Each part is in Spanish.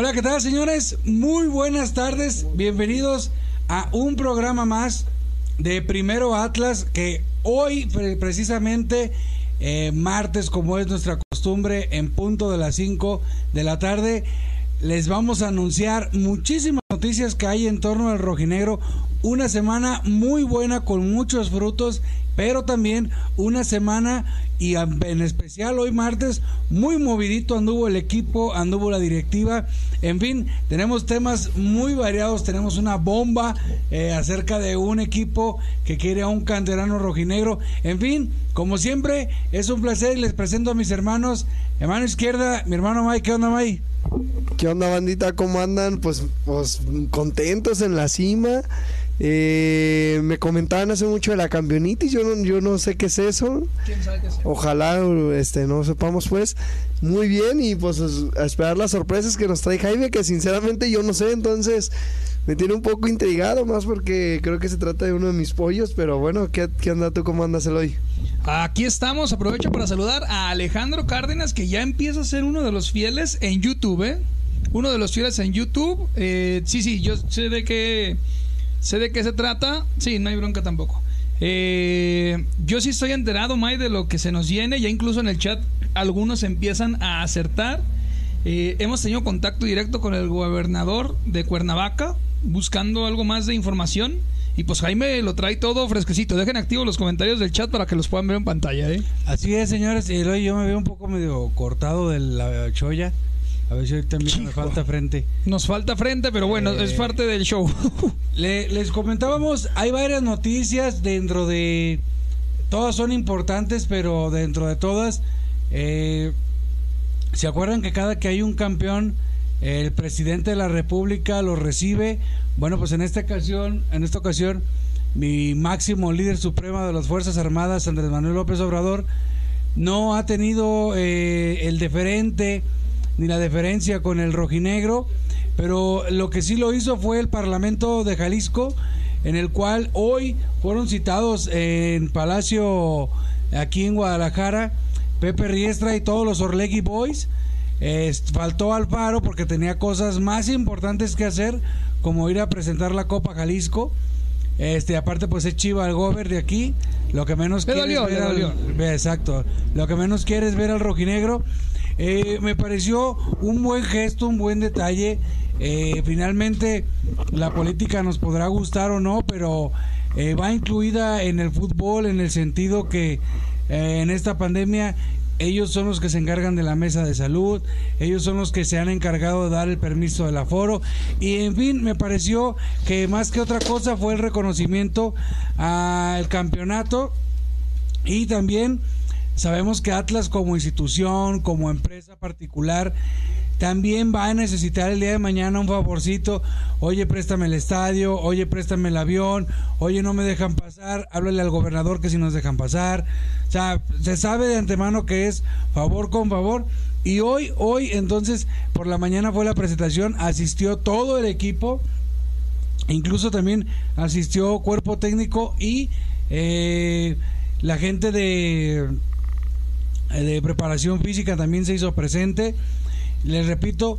Hola, ¿qué tal, señores? Muy buenas tardes. Bienvenidos a un programa más de Primero Atlas que hoy precisamente eh, martes como es nuestra costumbre en punto de las 5 de la tarde les vamos a anunciar muchísimas noticias que hay en torno al rojinegro una semana muy buena con muchos frutos pero también una semana y en especial hoy martes muy movidito anduvo el equipo, anduvo la directiva, en fin, tenemos temas muy variados, tenemos una bomba eh, acerca de un equipo que quiere a un canterano rojinegro, en fin, como siempre es un placer y les presento a mis hermanos, hermano izquierda, mi hermano Mike, ¿qué onda Mike? ¿Qué onda bandita? ¿Cómo andan? Pues, pues contentos en la cima. Eh, me comentaban hace mucho de la campeonitis, yo no, yo no sé qué es eso. ¿Quién sabe qué es? Ojalá este, no sepamos pues. Muy bien y pues a esperar las sorpresas que nos trae Jaime, que sinceramente yo no sé, entonces me tiene un poco intrigado más porque creo que se trata de uno de mis pollos, pero bueno, ¿qué, qué anda tú? ¿Cómo andas el hoy? Aquí estamos, aprovecho para saludar a Alejandro Cárdenas, que ya empieza a ser uno de los fieles en YouTube, ¿eh? Uno de los fieles en YouTube. Eh, sí, sí, yo sé de qué sé de qué se trata. Sí, no hay bronca tampoco. Eh, yo sí estoy enterado, May, de lo que se nos viene. Ya incluso en el chat algunos empiezan a acertar. Eh, hemos tenido contacto directo con el gobernador de Cuernavaca buscando algo más de información. Y pues Jaime lo trae todo fresquecito. Dejen activos los comentarios del chat para que los puedan ver en pantalla. ¿eh? Así es, señores. Y yo me veo un poco medio cortado de la cholla. A ver si también me falta frente. Nos falta frente, pero bueno, es eh, parte del show. les comentábamos, hay varias noticias dentro de... Todas son importantes, pero dentro de todas... Eh, ¿Se acuerdan que cada que hay un campeón, el presidente de la República lo recibe? Bueno, pues en esta ocasión, en esta ocasión, mi máximo líder supremo de las Fuerzas Armadas, Andrés Manuel López Obrador, no ha tenido eh, el deferente ni la deferencia con el rojinegro, pero lo que sí lo hizo fue el Parlamento de Jalisco, en el cual hoy fueron citados en Palacio, aquí en Guadalajara, Pepe Riestra y todos los Orlegui Boys. faltó Alfaro porque tenía cosas más importantes que hacer, como ir a presentar la Copa Jalisco. Este, aparte, pues es Chiva el Gober de aquí. Lo que menos quiere ver exacto. Lo que menos quiere es ver al rojinegro. Eh, me pareció un buen gesto, un buen detalle. Eh, finalmente, la política nos podrá gustar o no, pero eh, va incluida en el fútbol en el sentido que en esta pandemia ellos son los que se encargan de la mesa de salud, ellos son los que se han encargado de dar el permiso del aforo y en fin, me pareció que más que otra cosa fue el reconocimiento al campeonato y también Sabemos que Atlas como institución, como empresa particular, también va a necesitar el día de mañana un favorcito. Oye, préstame el estadio, oye, préstame el avión, oye, no me dejan pasar, háblale al gobernador que si nos dejan pasar. O sea, se sabe de antemano que es favor con favor. Y hoy, hoy, entonces, por la mañana fue la presentación, asistió todo el equipo, incluso también asistió cuerpo técnico y eh, la gente de de preparación física también se hizo presente. Les repito,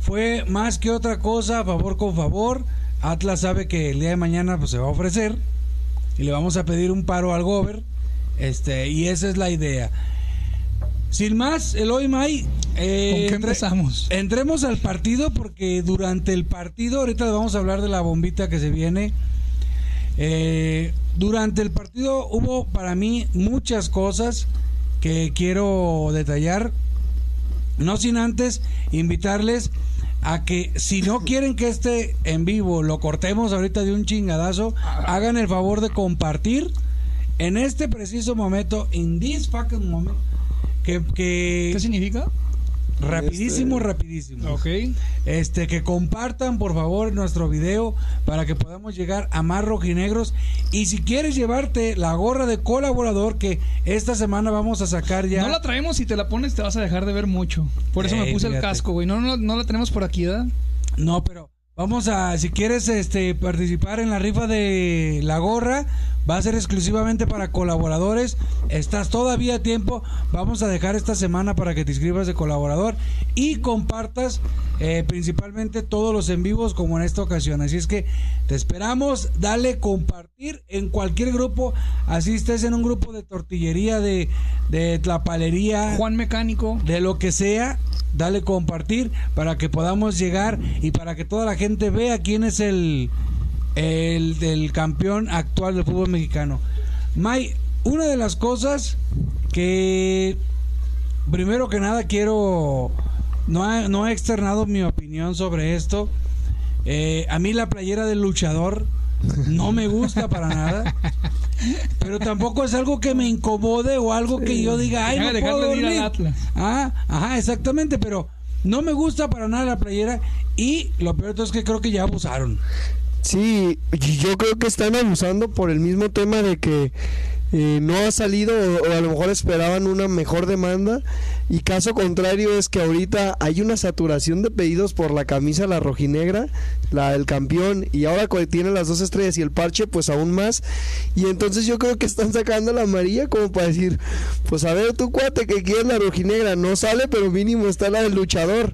fue más que otra cosa, favor con favor. Atlas sabe que el día de mañana pues, se va a ofrecer y le vamos a pedir un paro al gober. Este, y esa es la idea. Sin más, Eloy May. Eh, ¿Con qué empezamos? entremos al partido porque durante el partido, ahorita le vamos a hablar de la bombita que se viene. Eh, durante el partido hubo para mí muchas cosas que quiero detallar. No sin antes invitarles a que si no quieren que este en vivo lo cortemos ahorita de un chingadazo, hagan el favor de compartir en este preciso momento, in this fucking moment, que, que ¿Qué significa? Rapidísimo, este, rapidísimo. Ok. Este, que compartan por favor nuestro video para que podamos llegar a más rojinegros. Y si quieres llevarte la gorra de colaborador que esta semana vamos a sacar ya. No la traemos, si te la pones te vas a dejar de ver mucho. Por eso me puse el casco, güey. No, no, no la tenemos por aquí, ¿verdad? No, pero Vamos a, si quieres este, participar en la rifa de la gorra, Va a ser exclusivamente para colaboradores. Estás todavía a tiempo. Vamos a dejar esta semana para que te inscribas de colaborador y compartas eh, principalmente todos los en vivos como en esta ocasión. Así es que te esperamos. Dale compartir en cualquier grupo. Así estés en un grupo de tortillería, de, de tlapalería. Juan Mecánico. De lo que sea. Dale compartir para que podamos llegar y para que toda la gente vea quién es el el del campeón actual del fútbol mexicano. May, una de las cosas que primero que nada quiero, no, no he externado mi opinión sobre esto. Eh, a mí la playera del luchador no me gusta para nada. Pero tampoco es algo que me incomode o algo que yo diga, ay, no puedo dormir. Ah, ajá, exactamente, pero no me gusta para nada la playera y lo peor de todo es que creo que ya abusaron. Sí, yo creo que están abusando por el mismo tema de que eh, no ha salido o, a lo mejor esperaban una mejor demanda. Y caso contrario es que ahorita hay una saturación de pedidos por la camisa la rojinegra, la del campeón y ahora tiene las dos estrellas y el parche pues aún más. Y entonces yo creo que están sacando la amarilla como para decir pues a ver tu cuate que quieres la rojinegra. No sale pero mínimo está la del luchador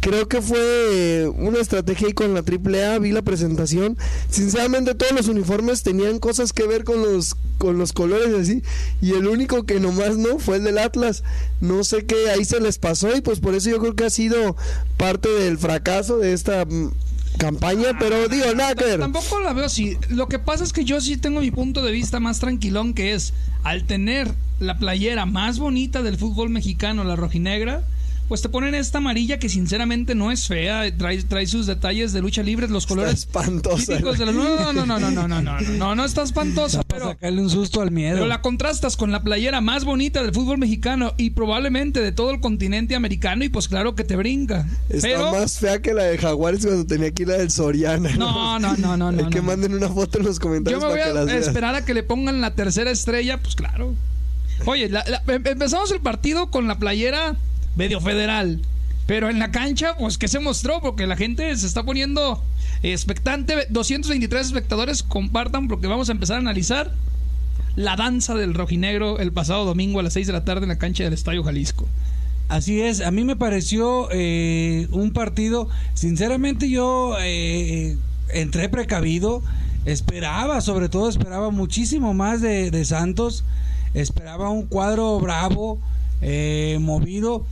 Creo que fue una estrategia ahí con la AAA, vi la presentación. Sinceramente todos los uniformes tenían cosas que ver con los con los colores así y el único que nomás no fue el del Atlas. No sé qué ahí se les pasó y pues por eso yo creo que ha sido parte del fracaso de esta mm, campaña, pero digo, nada que ver. Tampoco la veo así. Lo que pasa es que yo sí tengo mi punto de vista más tranquilón, que es al tener la playera más bonita del fútbol mexicano, la rojinegra, pues te ponen esta amarilla que sinceramente no es fea, trae, trae sus detalles de lucha libre, los colores espantosa. típicos de los... No, no, no, no, no, no, no, no, no, está espantosa, pero sacarle un susto al miedo. Pero la contrastas con la playera más bonita del fútbol mexicano y probablemente de todo el continente americano y pues claro que te brinca. Está más fea que la de Jaguares cuando tenía aquí la del Soriana. No, no, no, no, no. Hay que manden una foto en los comentarios. Yo me voy a esperar a que le pongan la tercera estrella, pues claro. Oye, em, empezamos el partido con la playera medio federal. Pero en la cancha, pues, ¿qué se mostró? Porque la gente se está poniendo expectante. 223 espectadores compartan porque vamos a empezar a analizar la danza del rojinegro el pasado domingo a las 6 de la tarde en la cancha del Estadio Jalisco. Así es, a mí me pareció eh, un partido, sinceramente yo eh, entré precavido, esperaba, sobre todo esperaba muchísimo más de Santos, esperaba un cuadro bravo, eh, movido.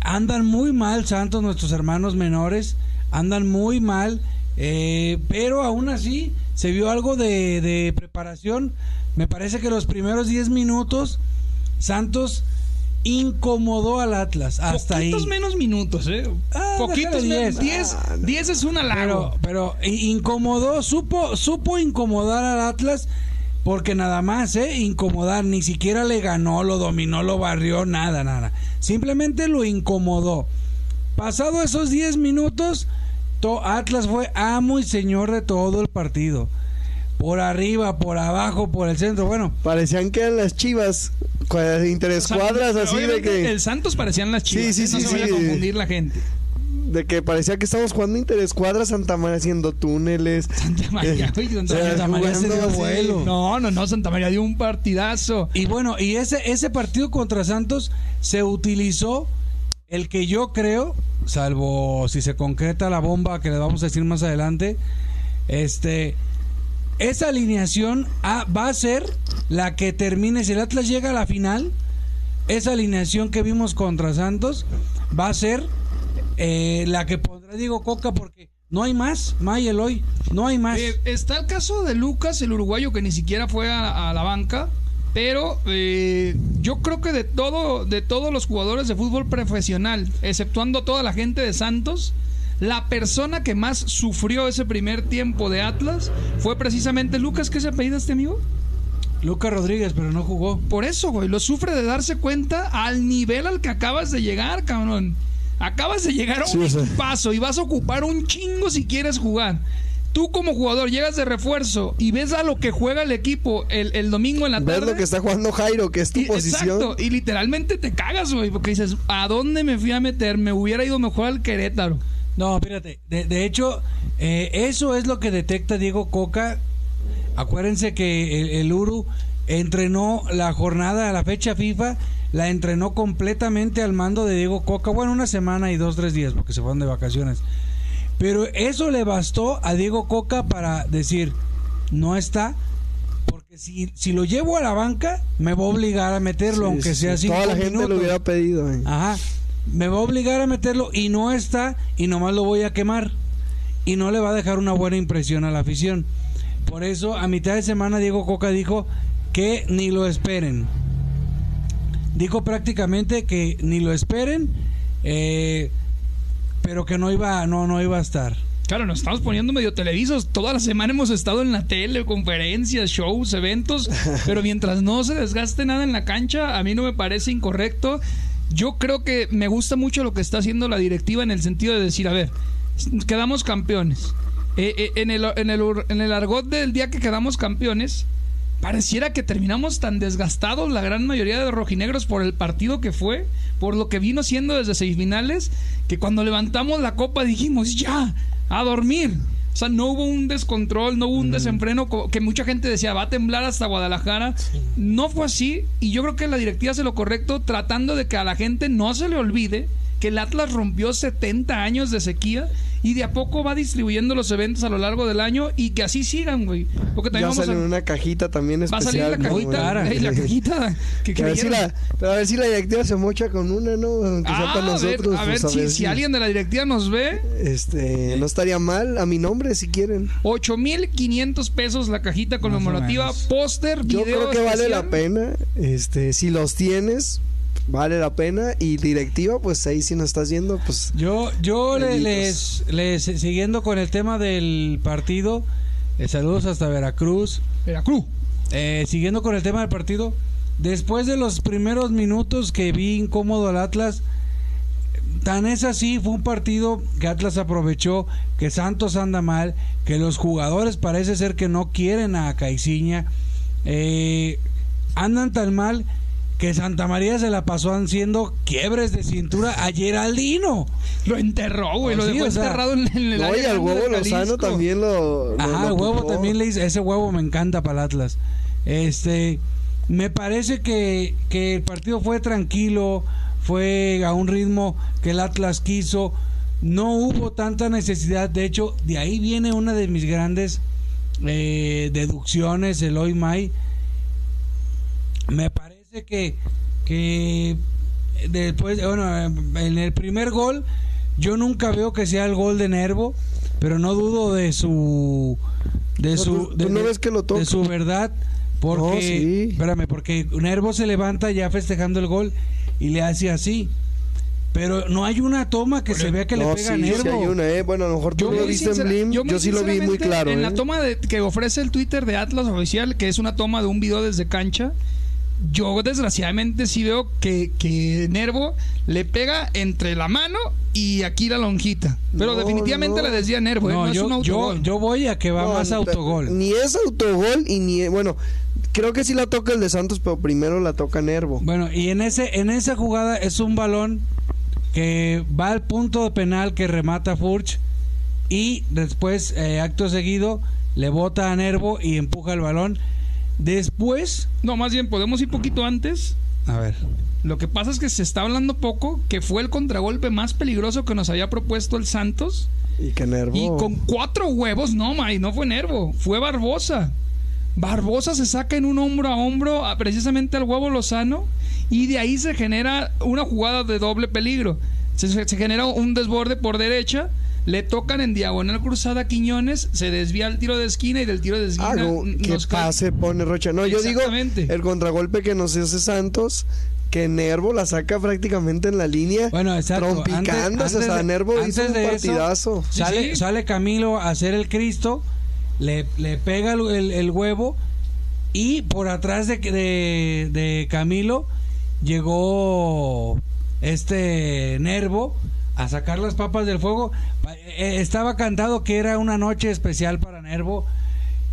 Andan muy mal Santos, nuestros hermanos menores, andan muy mal, eh, pero aún así se vio algo de, preparación. Me parece que los primeros 10 minutos Santos incomodó al Atlas hasta Poquitos menos minutos, ¿eh? Ah, Poquitos menos. 10 10 es una largo. Pero, pero incomodó, supo, supo incomodar al Atlas porque nada más, ¿eh? Incomodar, ni siquiera le ganó, lo dominó, lo barrió, nada, nada. Simplemente lo incomodó. Pasado esos 10 minutos, Atlas fue amo y señor de todo el partido. Por arriba, por abajo, por el centro, bueno. Parecían que eran las chivas, interescuadras, así de que... El Santos parecían las chivas, sí, sí, ¿eh? no se vaya a confundir la gente de que parecía que estábamos jugando Interescuadra Santa María haciendo túneles. Santa María, Santa María se dio vuelo. No, no, no, Santa María dio un partidazo. Y bueno, y ese, ese partido contra Santos se utilizó el que yo creo, salvo si se concreta la bomba que le vamos a decir más adelante, este esa alineación va a ser la que termine si el Atlas llega a la final. Esa alineación que vimos contra Santos va a ser eh, la que pondrá Diego Coca porque no hay más, May Eloy, no hay más. Eh, está el caso de Lucas, el uruguayo que ni siquiera fue a, la banca, pero eh, yo creo que de todo, de todos los jugadores de fútbol profesional, exceptuando toda la gente de Santos, la persona que más sufrió ese primer tiempo de Atlas fue precisamente Lucas. ¿Qué se apellida este amigo? Lucas Rodríguez, pero no jugó. Por eso, güey, lo sufre de darse cuenta al nivel al que acabas de llegar, cabrón. Acabas de llegar a un paso y vas a ocupar un chingo si quieres jugar. Tú como jugador llegas de refuerzo y ves a lo que juega el equipo el, domingo en la tarde. Ves lo que está jugando Jairo, que es tu posición. Exacto, y literalmente te cagas, güey, porque dices, ¿a dónde me fui a meter? Me hubiera ido mejor al Querétaro. No, espérate. De, hecho, eh, eso es lo que detecta Diego Coca Acuérdense que el, el Uru entrenó la jornada, la fecha FIFA, la entrenó completamente al mando de Diego Coca. Bueno, una semana y dos, tres días, porque se fueron de vacaciones. Pero eso le bastó a Diego Coca para decir, no está, porque si, si lo llevo a la banca, me va a obligar a meterlo, Sí, aunque sea sí. cinco Toda la gente minutos. lo hubiera pedido. eh. Ajá. Me va a obligar a meterlo y no está y nomás lo voy a quemar. Y no le va a dejar una buena impresión a la afición. Por eso a mitad de semana Diego Coca dijo que ni lo esperen. Dijo prácticamente que ni lo esperen, eh, pero que no iba, no, no iba a estar. Claro, nos estamos poniendo medio televisos. Toda la semana hemos estado en la tele, conferencias, shows, eventos. Pero mientras no se desgaste nada en la cancha, a mí no me parece incorrecto. Yo creo que me gusta mucho lo que está haciendo la directiva en el sentido de decir, a ver, quedamos campeones. Eh, eh, en, el, en, el, en el argot del día que quedamos campeones, pareciera que terminamos tan desgastados la gran mayoría de rojinegros por el partido que fue, por lo que vino siendo desde semifinales, que cuando levantamos la copa dijimos ya, a dormir. O sea, no hubo un descontrol, no hubo un desenfreno co- que mucha gente decía va a temblar hasta Guadalajara. No fue así y yo creo que la directiva hace lo correcto tratando de que a la gente no se le olvide que el Atlas rompió 70 años de sequía y de a poco va distribuyendo los eventos a lo largo del año y que así sigan, güey. Porque también Ya vamos sale a... una cajita también Va a salir especial. la cajita, ey, la cajita que a ver, si la, pero a ver si la directiva se mocha con una, ¿no? Aunque sea Ah, para a ver, nosotros. a ver pues, si, si alguien de la directiva nos ve, Este, no estaría mal, a mi nombre si quieren. 8.500 pesos la cajita conmemorativa, póster, Yo video creo que vale la especial. pena. Este, si los tienes, vale la pena. Y directiva, pues ahí si nos estás viendo, pues Yo, yo les, les- siguiendo con el tema del partido, eh, saludos hasta Veracruz. Veracruz. Eh, siguiendo con el tema del partido, después de los primeros minutos que vi incómodo al Atlas, tan es así, fue un partido que Atlas aprovechó, que Santos anda mal, que los jugadores parece ser que no quieren a Caiciña, eh, andan tan mal que Santa María se la pasó haciendo quiebres de cintura a Geraldino. Lo enterró, güey. Oh, lo sí, dejó o sea, enterrado en, en el No, área y al huevo Lozano también lo. lo- Ajá, lo el huevo ocupó. también le hizo, ese huevo me encanta para el Atlas. Este, me parece que, que el partido fue tranquilo, fue a un ritmo que el Atlas quiso, no hubo tanta necesidad, de hecho, de ahí viene una de mis grandes eh, deducciones, el hoy May. Me parece que, que después, bueno, en el primer gol, yo nunca veo que sea el gol de Nervo, pero no dudo de su de No, su tú- tú de, no de- ves que lo toca. de su verdad porque No, sí. espérame porque Nervo se levanta ya festejando el gol y le hace así pero no hay una toma que se vea que No, le pega a sí, Nervo sí hay una, eh. Bueno, a lo mejor tú Yo lo viste en Blim. Yo, sí lo vi muy claro. En eh. la toma de, que ofrece el Twitter de Atlas Oficial, que es una toma de un video desde cancha, yo desgraciadamente sí veo que, que Nervo le pega entre la mano y aquí la lonjita. Pero No, definitivamente no. la desvía Nervo, ¿eh? no, es yo, un yo, autogol. yo voy a que va No, más autogol Ni es autogol y ni. Bueno, creo que sí la toca el de Santos, pero primero la toca Nervo. Bueno, y en ese en esa jugada es un balón que va al punto de penal que remata Furch y después eh, acto seguido le bota a Nervo y empuja el balón. Después, No, más bien, podemos ir poquito antes. a ver, Lo que pasa es que se está hablando poco que fue el contragolpe más peligroso que nos había propuesto el Santos. Y que Nervo. Y con cuatro huevos, no, May, no fue Nervo, fue Barbosa. Barbosa se saca en un hombro a hombro a- precisamente al huevo Lozano y de ahí se genera una jugada de doble peligro. Se, se- se genera un desborde por derecha, le tocan en diagonal cruzada a Quiñones, se desvía el tiro de esquina y del tiro de esquina Ah, no, cae- pase pone Rocha. No, yo digo el contragolpe que nos hace Santos, que Nervo la saca prácticamente en la línea. bueno, exacto. Trompicándose, Antes- o sea, antes de- Nervo hizo un de eso, partidazo. Sale, sí. sale Camilo a hacer el Cristo, le, le pega el, el- el huevo y por atrás de, de, de Camilo llegó este Nervo a sacar las papas del fuego. Eh, Estaba cantado que era una noche especial para Nervo.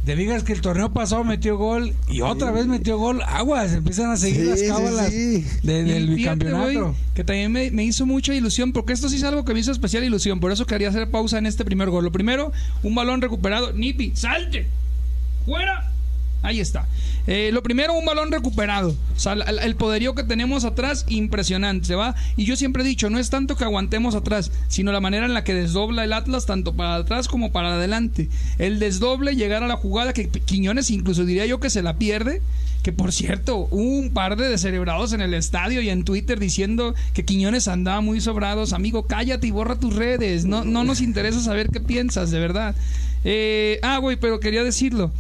Te digas que el torneo pasado metió gol y otra vez metió gol. Aguas, empiezan a seguir Sí, las cábalas sí. de- del bicampeonato. que también me, me hizo mucha ilusión, porque esto sí es algo que me hizo especial ilusión. Por eso quería hacer pausa en este primer gol. Lo primero, un balón recuperado. Nipi, salte. Fuera. Ahí está. Eh, lo primero, un balón recuperado. O sea, el, poderío que tenemos atrás, impresionante, ¿se va? Y yo siempre he dicho, no es tanto que aguantemos atrás, sino la manera en la que desdobla el Atlas, tanto para atrás como para adelante. El desdoble, llegar a la jugada, que Quiñones incluso diría yo que se la pierde. Que por cierto, hubo un par de descerebrados en el estadio y en Twitter diciendo que Quiñones andaba muy sobrados. Amigo, cállate y borra tus redes. No, no nos interesa saber qué piensas, de verdad. Eh, ah, güey, pero quería decirlo.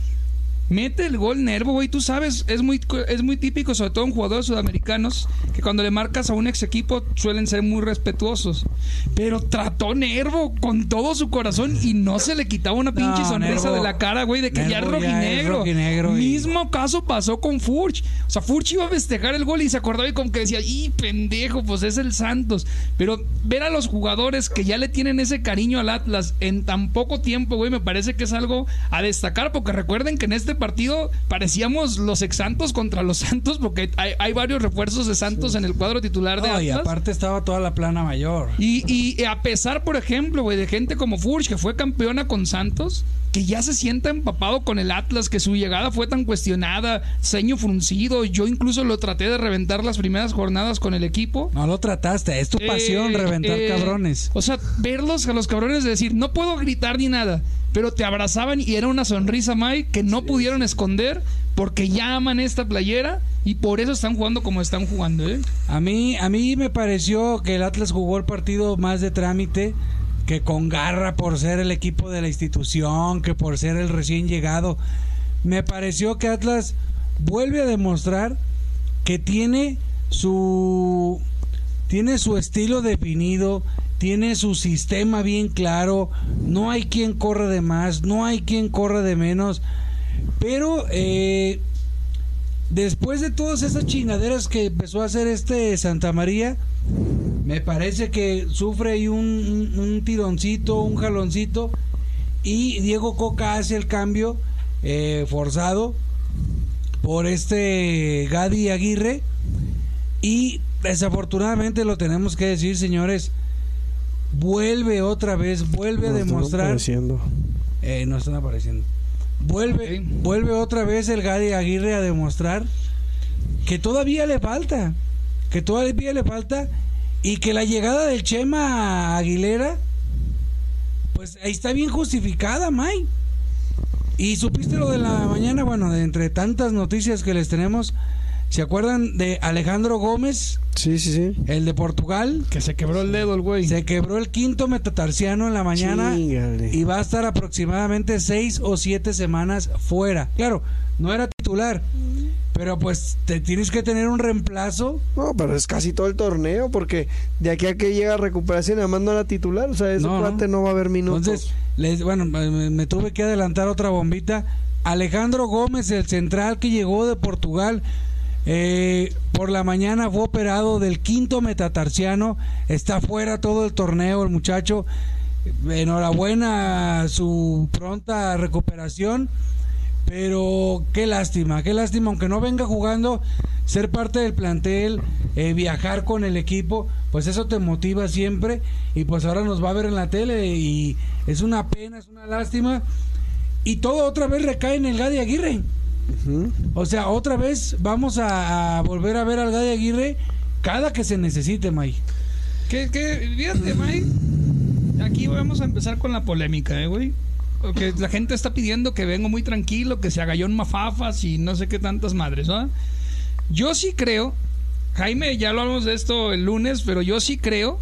Mete el gol Nervo, güey. Tú sabes, es muy, es muy típico, sobre todo en jugadores sudamericanos, que cuando le marcas a un ex equipo suelen ser muy respetuosos. Pero trató Nervo con todo su corazón y no se le quitaba una pinche No, sonrisa Nervo- de la cara, güey, de que ya es Nervo ya es rojinegro. rojinegro y- Mismo caso pasó con Furch. O sea, Furch iba a festejar el gol y se acordaba y como que decía, ¡y pendejo! Pues es el Santos. Pero ver a los jugadores que ya le tienen ese cariño al Atlas en tan poco tiempo, güey, me parece que es algo a destacar. Porque recuerden que en este partido parecíamos los ex Santos contra los Santos, porque hay, hay varios refuerzos de Santos en el cuadro titular de No, y Atlas. aparte estaba toda la plana mayor. Y, y a pesar, por ejemplo, güey, de gente como Furch, que fue campeona con Santos, que ya se sienta empapado con el Atlas, que su llegada fue tan cuestionada, ceño fruncido, yo incluso lo traté de reventar las primeras jornadas con el equipo. No lo trataste, es tu pasión Eh, reventar eh, cabrones. O sea, verlos a los cabrones de decir, no puedo gritar ni nada, pero te abrazaban y era una sonrisa, Mike, que no esconder porque ya aman esta playera y por eso están jugando como están jugando, ¿eh? A mí, a mí me pareció que el Atlas jugó el partido más de trámite, que con garra por ser el equipo de la institución, que por ser el recién llegado. Me pareció que Atlas vuelve a demostrar que tiene su tiene su estilo definido, tiene su sistema bien claro, no hay quien corre de más, no hay quien corre de menos, pero eh, después de todas esas chingaderas que empezó a hacer este Santa María, me parece que sufre ahí un, un- un tironcito, un jaloncito, y Diego Coca hace el cambio eh, forzado por este Gadi Aguirre, y desafortunadamente lo tenemos que decir, señores, vuelve otra vez, vuelve a No, están demostrar... apareciendo. Eh, no están apareciendo. Vuelve, vuelve otra vez el Gadi Aguirre a demostrar que todavía le falta, que todavía le falta y que la llegada del Chema Aguilera, pues ahí está bien justificada, May. Y supiste lo de la mañana, bueno, de entre tantas noticias que les tenemos, ¿se acuerdan de Alejandro Gómez, Sí, sí, sí. el de Portugal? Que se quebró el dedo el güey. Se quebró el quinto metatarsiano en la mañana Chíngale. y va a estar aproximadamente seis o siete semanas fuera. Claro, no era titular, pero pues te tienes que tener un reemplazo. No, pero es casi todo el torneo, porque de aquí a que llega a recuperación, además no era titular, o sea, ese No, no. va a haber minutos. Entonces, les, bueno, me, me tuve que adelantar otra bombita. Alejandro Gómez, el central que llegó de Portugal, eh, por la mañana fue operado del quinto metatarsiano, está fuera todo el torneo el muchacho. Enhorabuena su pronta recuperación. Pero qué lástima, qué lástima, aunque no venga jugando, ser parte del plantel, eh, viajar con el equipo, pues eso te motiva siempre y pues ahora nos va a ver en la tele y es una pena, es una lástima y todo otra vez recae en el Gadi Aguirre. O sea, otra vez vamos a, a volver a ver al Gadi Aguirre cada que se necesite, May. Que, que, fíjate, Mike. Aquí vamos a empezar con la polémica, ¿eh, güey? Porque la gente está pidiendo que vengo muy tranquilo, que se agallón mafafas y no sé qué tantas madres, ¿no? Yo sí creo, Jaime, ya lo hablamos de esto el lunes, pero yo sí creo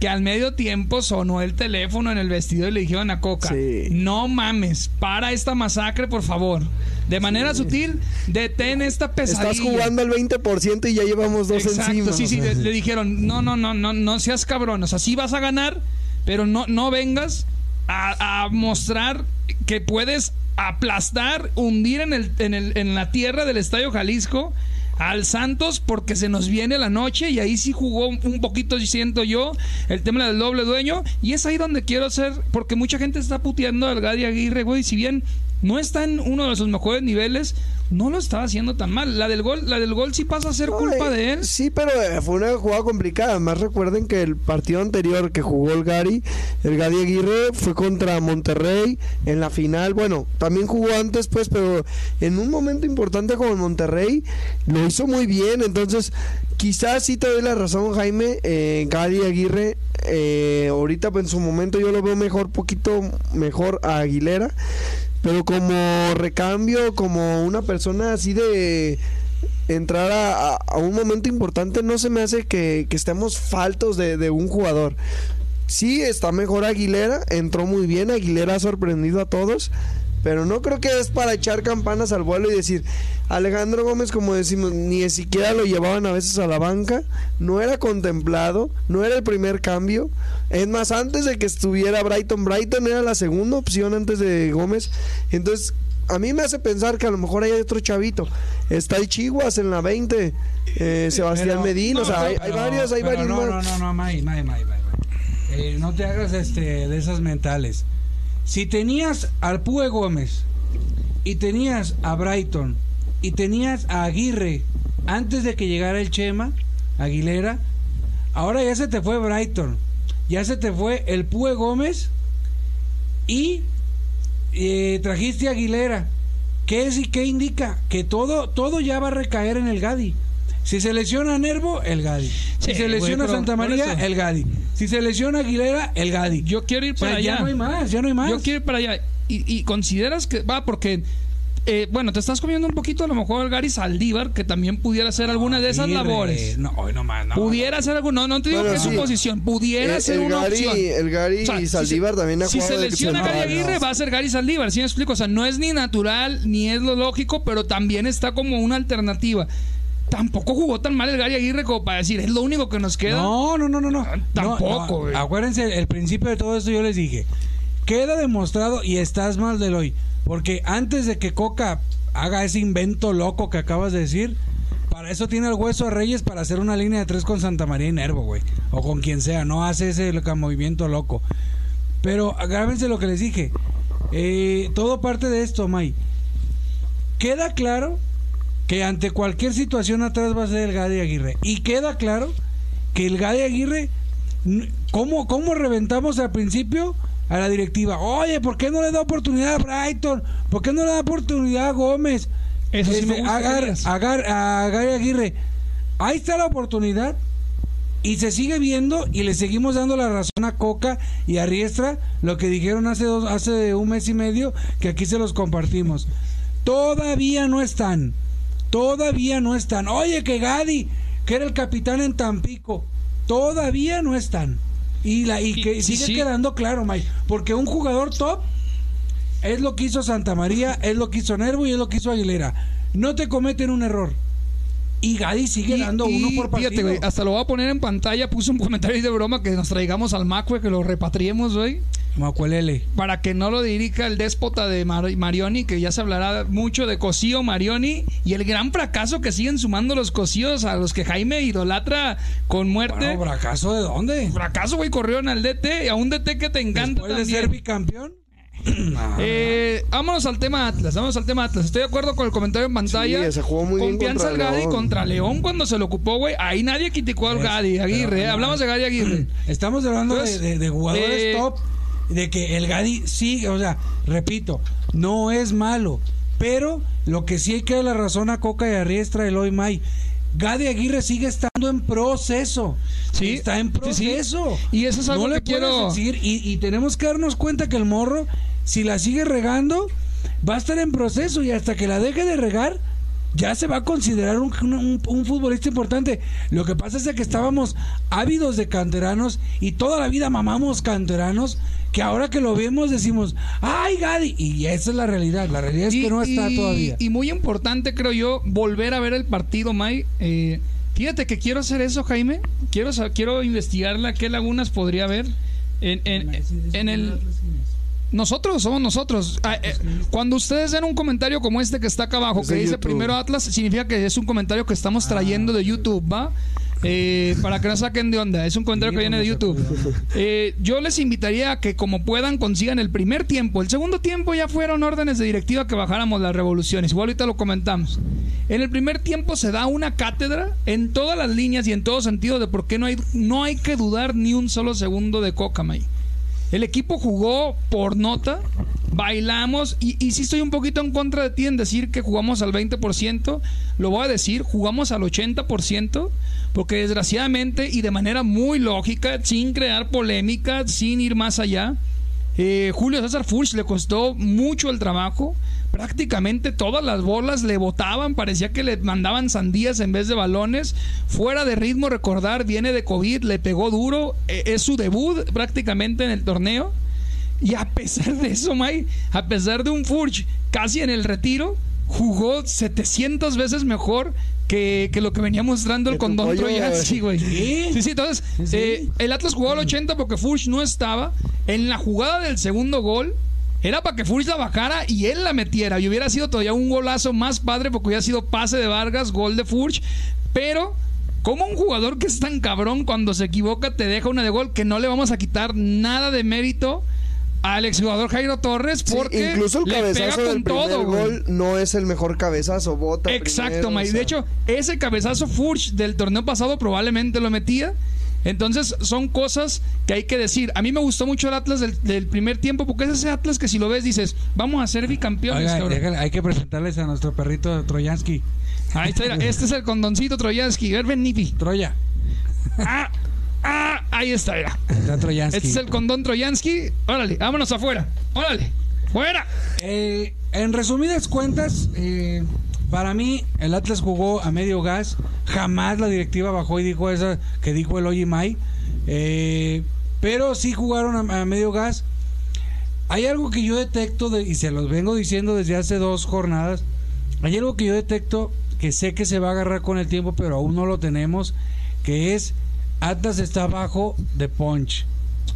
que al medio tiempo sonó el teléfono en el vestido y le dijeron a Coca, Sí. no mames, para esta masacre, por favor. De manera sutil, detén esta pesadilla. Estás jugando al 20% y ya llevamos dos Exacto, encima. sí, sí, le dijeron, no, no, no, no, no seas cabrón, o sea, sí vas a ganar, pero no, no vengas a, a mostrar que puedes aplastar, hundir en, el, en, el, en la tierra del Estadio Jalisco al Santos porque se nos viene la noche y ahí sí jugó un poquito, siento yo, el tema del doble dueño. Y es ahí donde quiero hacer, porque mucha gente está puteando al Gadi Aguirre, güey, si bien no está en uno de sus mejores niveles, no lo estaba haciendo tan mal. La del gol, la del gol sí pasa a ser culpa de él. Sí, pero eh, fue una jugada complicada. Además recuerden que el partido anterior que jugó el Gary, el Gary Aguirre fue contra Monterrey en la final. Bueno, también jugó antes pues, pero en un momento importante como en Monterrey lo hizo muy bien. Entonces, quizás sí te doy la razón, Jaime. Eh, Gary Aguirre, eh, ahorita en su momento yo lo veo mejor, poquito mejor a Aguilera. Pero como recambio, como una persona así de entrar a, un momento importante, no se me hace que, estemos faltos de, de, un jugador. Sí, está mejor Aguilera, entró muy bien, Aguilera ha sorprendido a todos, pero no creo que es para echar campanas al vuelo y decir, Alejandro Gómez, como decimos, ni siquiera lo llevaban a veces a la banca, no era contemplado, no era el primer cambio. Es más, antes de que estuviera Brighton, Brighton era la segunda opción antes de Gómez. Entonces, a mí me hace pensar que a lo mejor hay otro chavito. Está el Chihuas en la 20, eh, Sebastián Medina, o sea, hay, varios, hay varios. No, no, no, no, May, May, May, eh, no te hagas este, de esas mentales. Si tenías al Pue Gómez y tenías a Brighton y tenías a Aguirre antes de que llegara el Chema, Aguilera, ahora ya se te fue Brighton, ya se te fue el Pue Gómez y eh, trajiste a Aguilera. ¿Qué es y qué indica? Que todo, todo ya va a recaer en el Gadi. Si se lesiona Nervo, el Gadi. Si se lesiona Santa María, el Gadi. Si se lesiona Aguilera, el Gadi. Yo quiero ir para allá. Ya no hay más, ya no hay más. Yo quiero ir para allá. Y, y consideras que va porque eh, bueno, te estás comiendo un poquito a lo mejor el Gary Saldívar, que también pudiera hacer alguna de esas labores. No, no más. No, pudiera ser algo. No, no te digo que es su posición. Pudiera el, ser una Gary, opción. El Gary y Saldívar también ha Si se lesiona Gary Aguirre, va a ser Gary Saldívar. ¿Sí me explico? O sea, no es ni natural ni es lo lógico, pero también está como una alternativa tampoco jugó tan mal el Gary Aguirre como para decir, es lo único que nos queda. No, no, no, no, no. tampoco, Acuérdense, el principio de todo esto yo les dije, queda demostrado y estás mal del hoy. Porque antes de que Coca haga ese invento loco que acabas de decir. Para eso tiene el hueso a Reyes para hacer una línea de tres con Santa María y Nervo, güey. O con quien sea, no hace ese movimiento loco. Pero agárrense lo que les dije. Eh, todo parte de esto, May. Queda claro que ante cualquier situación atrás va a ser el Gadi Aguirre. Y queda claro que el Gadi Aguirre, ¿cómo, cómo reventamos al principio? a la directiva, oye, ¿por qué no le da oportunidad a Brighton? ¿Por qué no le da oportunidad a Gómez? Eso sí me este, a, a, Gary Aguirre. Ahí está la oportunidad y se sigue viendo y le seguimos dando la razón a Coca y a Riestra, lo que dijeron hace, dos, hace un mes y medio, que aquí se los compartimos. Todavía no están, todavía no están. Oye, que Gadi, que era el capitán en Tampico, todavía no están. Y, la, y que sigue quedando claro, Mike, porque un jugador top es lo que hizo Santa María, es lo que hizo Nervo y es lo que hizo Aguilera. No te cometen un error. Y Gadi sigue dando uno por partido. Fíjate, güey, hasta lo voy a poner en pantalla. Puse un comentario de broma que nos traigamos al Macue, que lo repatriemos, güey. Macuelele. Para que no lo dirija el déspota de Marioni, que ya se hablará mucho de Cosío Marioni y el gran fracaso que siguen sumando los Cosíos a los que Jaime idolatra con muerte. ¿Fracaso de dónde? Fracaso, güey, corrieron al DT, a un DT que te encanta. ¿Después de ser bicampeón? Eh, vámonos al tema Atlas, vámonos al tema Atlas. Estoy de acuerdo con el comentario en pantalla. se jugó muy Confianza al Gadi contra León cuando se lo ocupó, güey. Ahí nadie criticó al Gadi Aguirre. Hablamos de Gadi Aguirre. Estamos hablando de, jugadores eh, top. De que el Gadi sigue, o sea, repito, no es malo. Pero lo que sí hay que dar la razón a Coca y a Riestra, Eloy May. Gadi Aguirre sigue estando en proceso. Sí, está en proceso. Y eso es algo que quiero decir. Y, y, tenemos que darnos cuenta que el morro si la sigue regando, va a estar en proceso y hasta que la deje de regar, ya se va a considerar un, futbolista importante. Lo que pasa es que estábamos ávidos de canteranos y toda la vida mamamos canteranos, que ahora que lo vemos decimos, ¡ay, Gadi! Y esa es la realidad. La realidad es que no está todavía. Y muy importante, creo yo, volver a ver el partido, May. Eh, fíjate que quiero hacer eso, Jaime. Quiero, quiero investigarla, qué lagunas podría haber en, en el nosotros somos nosotros. Ah, eh, cuando ustedes den un comentario como este que está acá abajo, que dice primero Atlas, significa que es un comentario que estamos trayendo de YouTube, ¿va? Eh, para que no saquen de onda. Es un comentario que viene de YouTube. Eh, yo les invitaría a que como puedan consigan el primer tiempo. El segundo tiempo ya fueron órdenes de directiva que bajáramos las revoluciones. Igual ahorita lo comentamos. En el primer tiempo se da una cátedra en todas las líneas y en todo sentido de por qué no hay, no hay que dudar ni un solo segundo de Cocamay. El equipo jugó por nota, bailamos y, y sí estoy un poquito en contra de ti en decir que jugamos al 20%, lo voy a decir, jugamos al 80%, porque desgraciadamente y de manera muy lógica, sin crear polémica, sin ir más allá, eh, Julio César Furch le costó mucho el trabajo. Prácticamente todas las bolas le botaban, parecía que le mandaban sandías en vez de balones. Fuera de ritmo, recordar, viene de COVID, le pegó duro. eh, es su debut prácticamente en el torneo. Y a pesar de eso, May, a pesar de un Furch casi en el retiro, jugó 700 veces mejor que, que lo que venía mostrando el condón pollo, Troyansky, güey. ¿Sí? Sí, sí, entonces, sí. eh, el Atlas jugó al 80 porque Furch no estaba. En la jugada del segundo gol, era para que Furch la bajara y él la metiera. Y hubiera sido todavía un golazo más padre porque hubiera sido pase de Vargas, gol de Furch. Pero, como un jugador que es tan cabrón cuando se equivoca te deja una de gol que no le vamos a quitar nada de mérito al exjugador Jairo Torres Sí, porque incluso el le pega cabezazo del con todo, gol no es el mejor cabezazo, bota Exacto, primero, May. o De hecho, ese cabezazo Furch del torneo pasado probablemente lo metía. Entonces, son cosas que hay que decir. A mí me gustó mucho el Atlas del, del primer tiempo, porque es ese Atlas que si lo ves dices, vamos a ser bicampeones, Oiga, cabrón. déjale, hay que presentarles a nuestro perrito Troyansky. Ahí está, este es el condoncito Troyansky. Ven, Nipi. Troya. Ah, ah, ahí está, mira. Está Troyansky. Este es el condón Troyansky. Órale, vámonos afuera. Órale, fuera. Eh, en resumidas cuentas, eh, para mí el Atlas jugó a medio gas. Jamás la directiva bajó y dijo esa que dijo el Oyimai. Eh, pero sí jugaron a, medio gas. Hay algo que yo detecto de- y se los vengo diciendo desde hace dos jornadas. Hay algo que yo detecto que sé que se va a agarrar con el tiempo, pero aún no lo tenemos, que es Atlas está bajo de punch.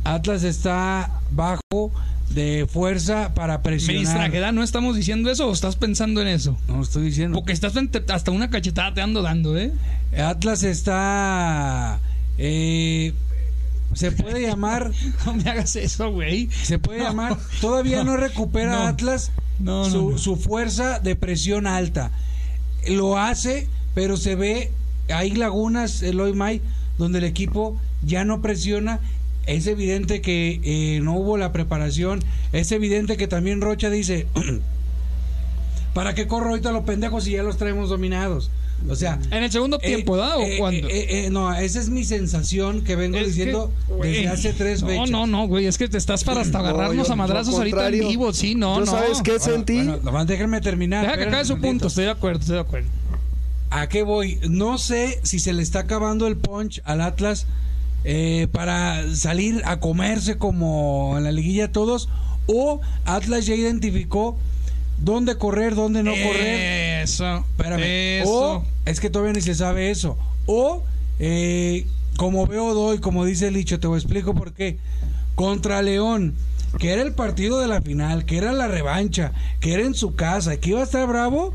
Atlas está bajo de fuerza para presionar. Ministra, ¿no estamos diciendo eso o estás pensando en eso? No estoy diciendo. Porque estás hasta una cachetada te ando dando, ¿eh? Atlas está. eh, se puede llamar. No me hagas eso, güey. Se puede No. llamar. Todavía no, recupera No. Atlas su fuerza de presión alta. Lo hace, pero se ve. Hay lagunas, Eloy May, donde el equipo ya no presiona. Es evidente que eh, no hubo la preparación. Es evidente que también Rocha dice. ¿Para qué corro ahorita los pendejos si ya los traemos dominados? O sea, En el segundo eh, tiempo, ¿da? ¿O eh, cuándo? eh, eh, no, esa es mi sensación que vengo Es diciendo que, desde hace tres no, fechas. No, no, güey, es que te estás para hasta No, agarrarnos yo- a madrazos ahorita en vivo, sí, no, ¿Tú no. sabes qué Bueno, sentí? bueno, nomás déjenme terminar. Deja que acabe su punto, estoy de acuerdo, estoy de acuerdo. ¿A qué voy? No sé si se le está acabando el punch al Atlas eh, para salir a comerse como en la liguilla todos o Atlas ya identificó dónde correr, dónde no correr. Eso, Espérame. eso. O es que todavía ni se sabe eso. O eh, como veo doy, como dice el dicho, te voy a explico por qué. Contra León, que era el partido de la final, que era la revancha, que era en su casa, que iba a estar bravo.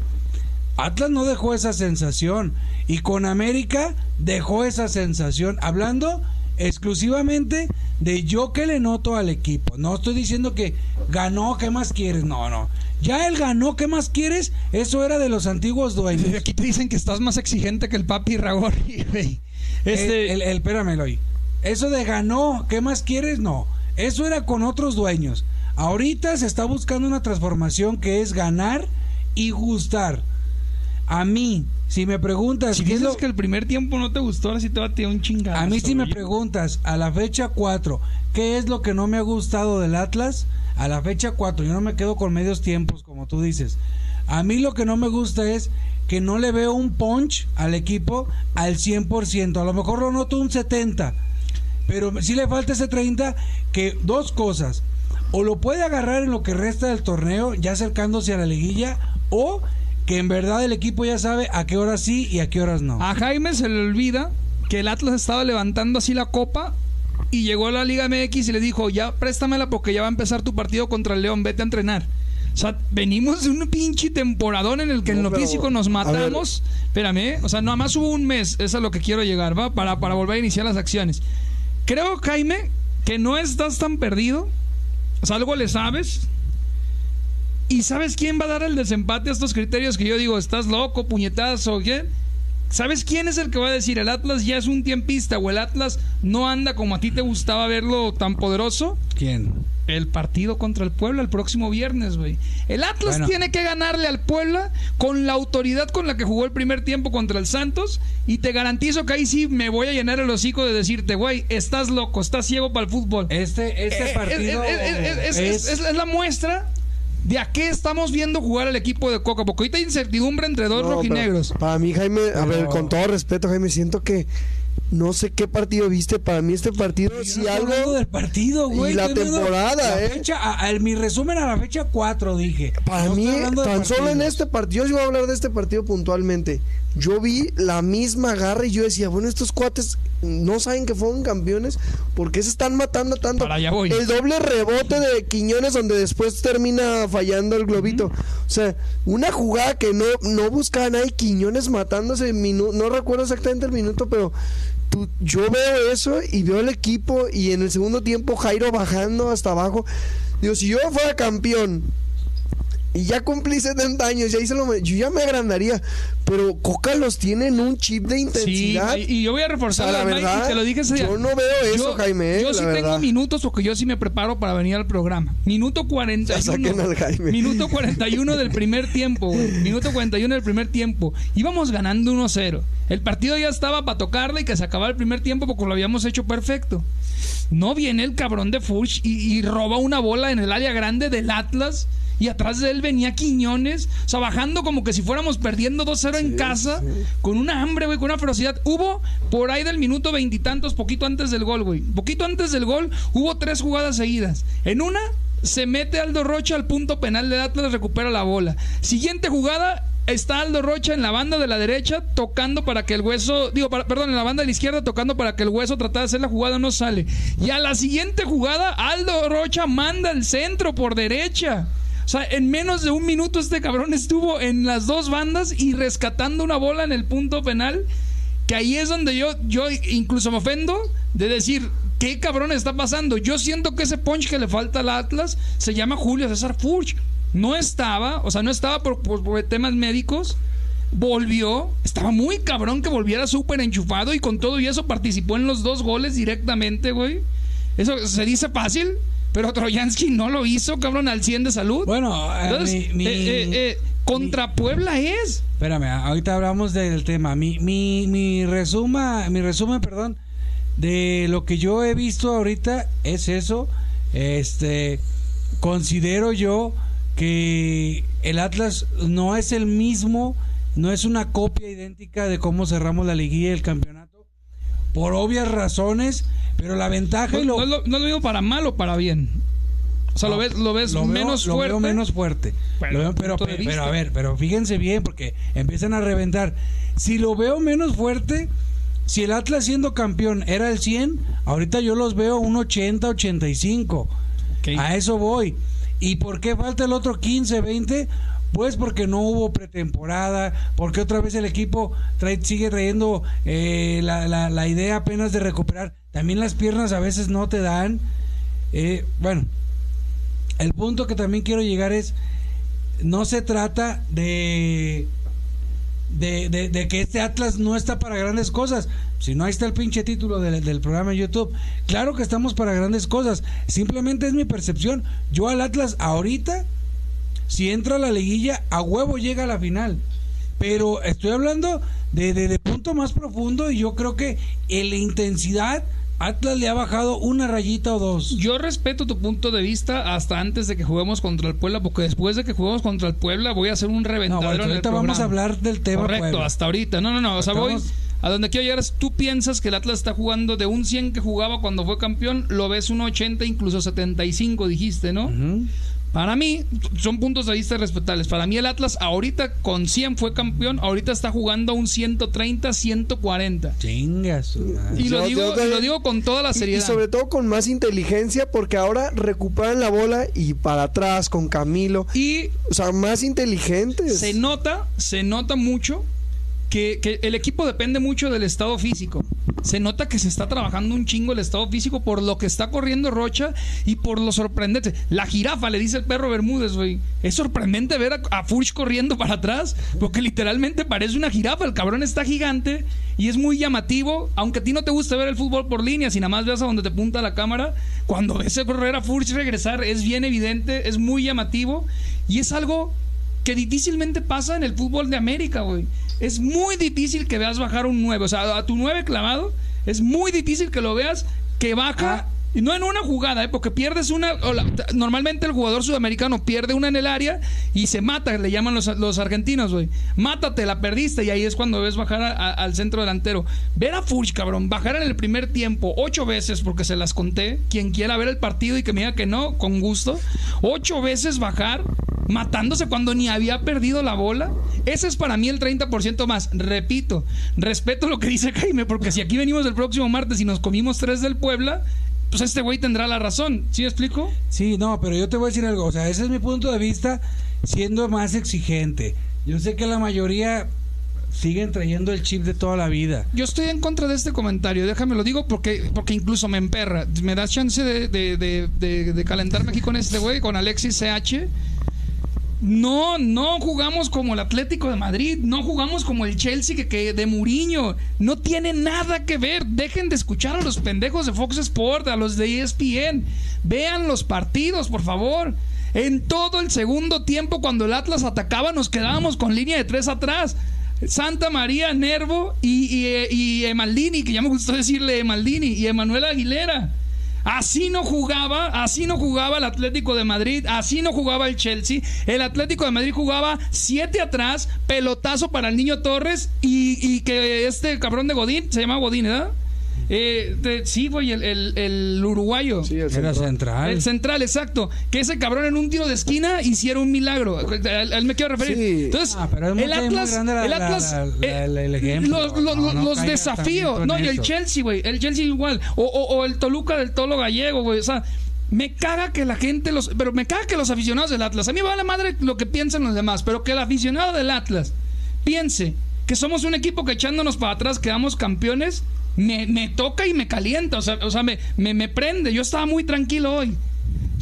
Atlas no dejó esa sensación y con América dejó esa sensación, hablando exclusivamente de yo que le noto al equipo. No estoy diciendo que ganó, ¿qué más quieres? No, no. Ya él ganó, ¿qué más quieres? Eso era de los antiguos dueños. Aquí te dicen que estás más exigente que el papi Ragori, güey. Este, El, el, el- espérame, Eloy. Eso de ganó, ¿qué más quieres? No. Eso era con otros dueños. Ahorita se está buscando una transformación que es ganar y gustar. A mí, si me preguntas, si ¿qué es dices lo- que el primer tiempo no te gustó, ahora sí te va a tirar un chingado. a mí si me preguntas a la fecha 4, ¿qué es lo que no me ha gustado del Atlas? A la fecha 4, yo no me quedo con medios tiempos, como tú dices. A mí lo que no me gusta es que no le veo un punch al equipo al 100%. A lo mejor lo noto un 70%, pero sí le falta ese 30% que dos cosas. O lo puede agarrar en lo que resta del torneo, ya acercándose a la liguilla, o que en verdad el equipo ya sabe a qué horas sí y a qué horas no. A Jaime se le olvida que el Atlas estaba levantando así la copa y llegó a la Liga MX y le dijo, ya préstamela porque ya va a empezar tu partido contra el León, vete a entrenar. O sea, venimos de un pinche temporadón en el que en lo pero, físico nos a matamos. Espérame, o sea, nada más hubo un mes, eso es a lo que quiero llegar, ¿va? Para, para volver a iniciar las acciones. Creo, Jaime, que no estás tan perdido. O sea, algo le sabes. ¿Y sabes quién va a dar el desempate a estos criterios que yo digo, estás loco, puñetazo, qué? ¿Sabes quién es el que va a decir el Atlas ya es un tiempista o el Atlas no anda como a ti te gustaba verlo tan poderoso? ¿Quién? El partido contra el Puebla el próximo viernes, güey. El Atlas Bueno. tiene que ganarle al Puebla con la autoridad con la que jugó el primer tiempo contra el Santos. Y te garantizo que ahí sí me voy a llenar el hocico de decirte, güey, estás loco, estás ciego para el fútbol. Este, este Eh, partido es- es- es- es- es la muestra de a qué estamos viendo jugar al equipo de Coca. Porque ahorita hay incertidumbre entre dos No, rojinegros. Para mí, Jaime, a ver, con todo respeto, Jaime, siento que no sé qué partido viste. Para mí, este partido, Yo si no algo. del partido, güey. Y la temporada, la ¿eh? fecha, a- a- mi resumen a la fecha 4, dije. Para No mí, tan solo en este partido, yo voy a hablar de este partido puntualmente. Yo vi la misma garra y yo decía, bueno, estos cuates no saben que fueron campeones, ¿por qué se están matando tanto? Para allá voy. El doble rebote de Quiñones donde después termina fallando el globito. O sea, una jugada que no, no buscaba a nadie, Quiñones matándose, minu- no recuerdo exactamente el minuto, pero yo veo eso y veo el equipo y en el segundo tiempo Jairo bajando hasta abajo. Digo, si yo fuera campeón y ya cumplí 70 años, ya hice lo yo ya me agrandaría, pero Coca los tiene en un chip de Sí, intensidad. y yo voy a reforzar la y verdad, te lo dije ese día. yo no veo eso, Jaime, eh, Yo la sí tengo minutos porque yo sí me preparo para venir al programa. Minuto 41. saquen al Jaime. Minuto 41 del primer tiempo, güey. Minuto 41 del primer tiempo. Íbamos ganando 1-0. El partido ya estaba para tocarle y que se acabara el primer tiempo porque lo habíamos hecho perfecto. No viene el cabrón de Furch y, y roba una bola en el área grande del Atlas. Y atrás de él venía Quiñones, o sea, bajando como que si fuéramos perdiendo 2-0 en casa, con una hambre, güey, con una ferocidad. Hubo por ahí del minuto veintitantos, poquito antes del gol, güey. Poquito antes del gol, hubo tres jugadas seguidas. En una, se mete Aldo Rocha al punto penal del Atlas, recupera la bola. Siguiente jugada, está Aldo Rocha en la banda de la derecha tocando para que el hueso, digo, para- perdón, en la banda de la izquierda tocando para que el hueso tratara de hacer la jugada, no sale. Y a la siguiente jugada, Aldo Rocha manda el centro por derecha. O sea, en menos de un minuto este cabrón estuvo en las dos bandas y rescatando una bola en el punto penal. Que ahí es donde yo, yo incluso me ofendo de decir, ¿qué cabrón está pasando? Yo siento que ese punch que le falta al Atlas se llama Julio César Furch. No estaba, o sea, no estaba por, por- por temas médicos. Volvió, estaba muy cabrón que volviera súper enchufado y con todo y eso participó en los dos goles directamente, güey. Eso se dice fácil, pero Troyansky no lo hizo, cabrón, al 100 de salud. Bueno, eh, Entonces, mi- mi- eh, eh, eh, contra Puebla es. Espérame, ahorita hablamos del tema. Mi, mi, mi resuma, mi resumen, perdón, de lo que yo he visto ahorita es eso. Este, considero yo que el Atlas no es el mismo, no es una copia idéntica de cómo cerramos la liguilla y el campeonato, por obvias razones, pero la ventaja No, y lo, no lo, no lo digo para mal o para bien. O sea, lo ves, lo ves lo veo- menos lo fuerte. veo menos fuerte. Lo veo- pero, pero, a ver, pero fíjense bien porque empiezan a reventar. Si lo veo menos fuerte, si el Atlas siendo campeón era el 100, ahorita yo los veo un 80, 85. Ok. A eso voy. ¿Y por qué falta el otro 15, 20? Pues porque no hubo pretemporada, porque otra vez el equipo trae- sigue trayendo eh, la, idea apenas de recuperar. También las piernas a veces no te dan. Eh, bueno, el punto que también quiero llegar es, no se trata de- de que este Atlas no está para grandes cosas. Si no, ahí está el pinche título del, del programa de YouTube. Claro que estamos para grandes cosas. Simplemente es mi percepción. Yo al Atlas ahorita, si entra a la liguilla, a huevo llega a la final. Pero estoy hablando de, de, de punto más profundo y yo creo que en la intensidad Atlas le ha bajado una rayita o dos. Yo respeto tu punto de vista hasta antes de que juguemos contra el Puebla, porque después de que juguemos contra el Puebla voy a hacer un No, reventadero bueno, en el ahorita vamos a hablar del tema. Correcto, Puebla. hasta ahorita. No, no, no. O sea, voy. A donde quiero llegar es, tú piensas que el Atlas está jugando de un 100 que jugaba cuando fue campeón, lo ves un 80, incluso 75, dijiste, ¿no? Ujú. Para mí, son puntos de vista respetables. Para mí el Atlas ahorita con 100 fue campeón, ahorita está jugando a un 130, 140. Chingas. Y lo, digo, y lo digo con toda la Y- seriedad. Y sobre todo con más inteligencia porque ahora recuperan la bola y para atrás con Camilo. Y O sea, más inteligentes. se nota, se nota mucho que, el equipo depende mucho del estado físico. Se nota que se está trabajando un chingo el estado físico por lo que está corriendo Rocha y por lo sorprendente. La jirafa, le dice el perro Bermúdez, güey. Es sorprendente ver a, a Furch corriendo para atrás, porque literalmente parece una jirafa. El cabrón está gigante y es muy llamativo. Aunque a ti no te gusta ver el fútbol por líneas y nada más veas a donde te punta la cámara, cuando ves a correr a Furch regresar, es bien evidente, es muy llamativo y es algo que difícilmente pasa en el fútbol de América, güey. Es muy difícil que veas bajar un 9. O sea, a tu 9 clavado, es muy difícil que lo veas que baja. Ah. Y no en una jugada, ¿eh? porque pierdes una. normalmente el jugador sudamericano pierde una en el área y se mata, le llaman los, los argentinos, güey. Mátate, la perdiste y ahí es cuando ves bajar al centro delantero. Ver a Furch, cabrón, bajar en el primer tiempo ocho veces, porque se las conté. Quien quiera ver el partido y que me diga que no, con gusto. Ocho veces bajar, matándose cuando ni había perdido la bola. Ese es para mí el 30% más. Repito, respeto lo que dice Jaime, porque si aquí venimos el próximo martes y nos comimos tres del Puebla, pues este güey tendrá la razón. ¿Sí explico? Sí, no, pero yo te voy a decir algo. O sea, ese es mi punto de vista siendo más exigente. Yo sé que la mayoría siguen trayendo el chip de toda la vida. Yo estoy en contra de este comentario, déjame lo digo porque, porque incluso me emperra. ¿Me das chance de, de- de- de- de calentarme aquí con este güey, con Alexis CH? No, no jugamos como el Atlético de Madrid, no jugamos como el Chelsea que, que de Muriño. No tiene nada que ver. Dejen de escuchar a los pendejos de Fox Sport, a los de ESPN. Vean los partidos, por favor. En todo el segundo tiempo, cuando el Atlas atacaba, nos quedábamos con línea de tres atrás. Santa María, Nervo y, y, y Emaldini, que ya me gustó decirle Emaldini, y Emanuel Aguilera. Así no jugaba, así no jugaba el Atlético de Madrid, así no jugaba el Chelsea. El Atlético de Madrid jugaba siete atrás, pelotazo para el niño Torres y, que este cabrón de Godín, se llama Godín, ¿verdad? De- sí, güey, el, el- el uruguayo. Sí, el Era central. central. El central, exacto. Que ese cabrón en un tiro de esquina hiciera un milagro. A él, me quiero referir. Sí. Entonces, Ah, pero el Atlas, la- el la- Atlas, la- eh, la- el ejemplo. los, los- No, no los caigas desafíos. No, y el eso. Chelsea, güey. El Chelsea igual. O, o- o el Toluca del Tolo Gallego, güey. O sea, me caga que la gente los. Pero me caga que los aficionados del Atlas. A mí me vale madre lo que piensan los demás. Pero que el aficionado del Atlas piense que somos un equipo que echándonos para atrás quedamos campeones. Me, me toca y me calienta, o sea, o sea me, me, me prende. Yo estaba muy tranquilo hoy.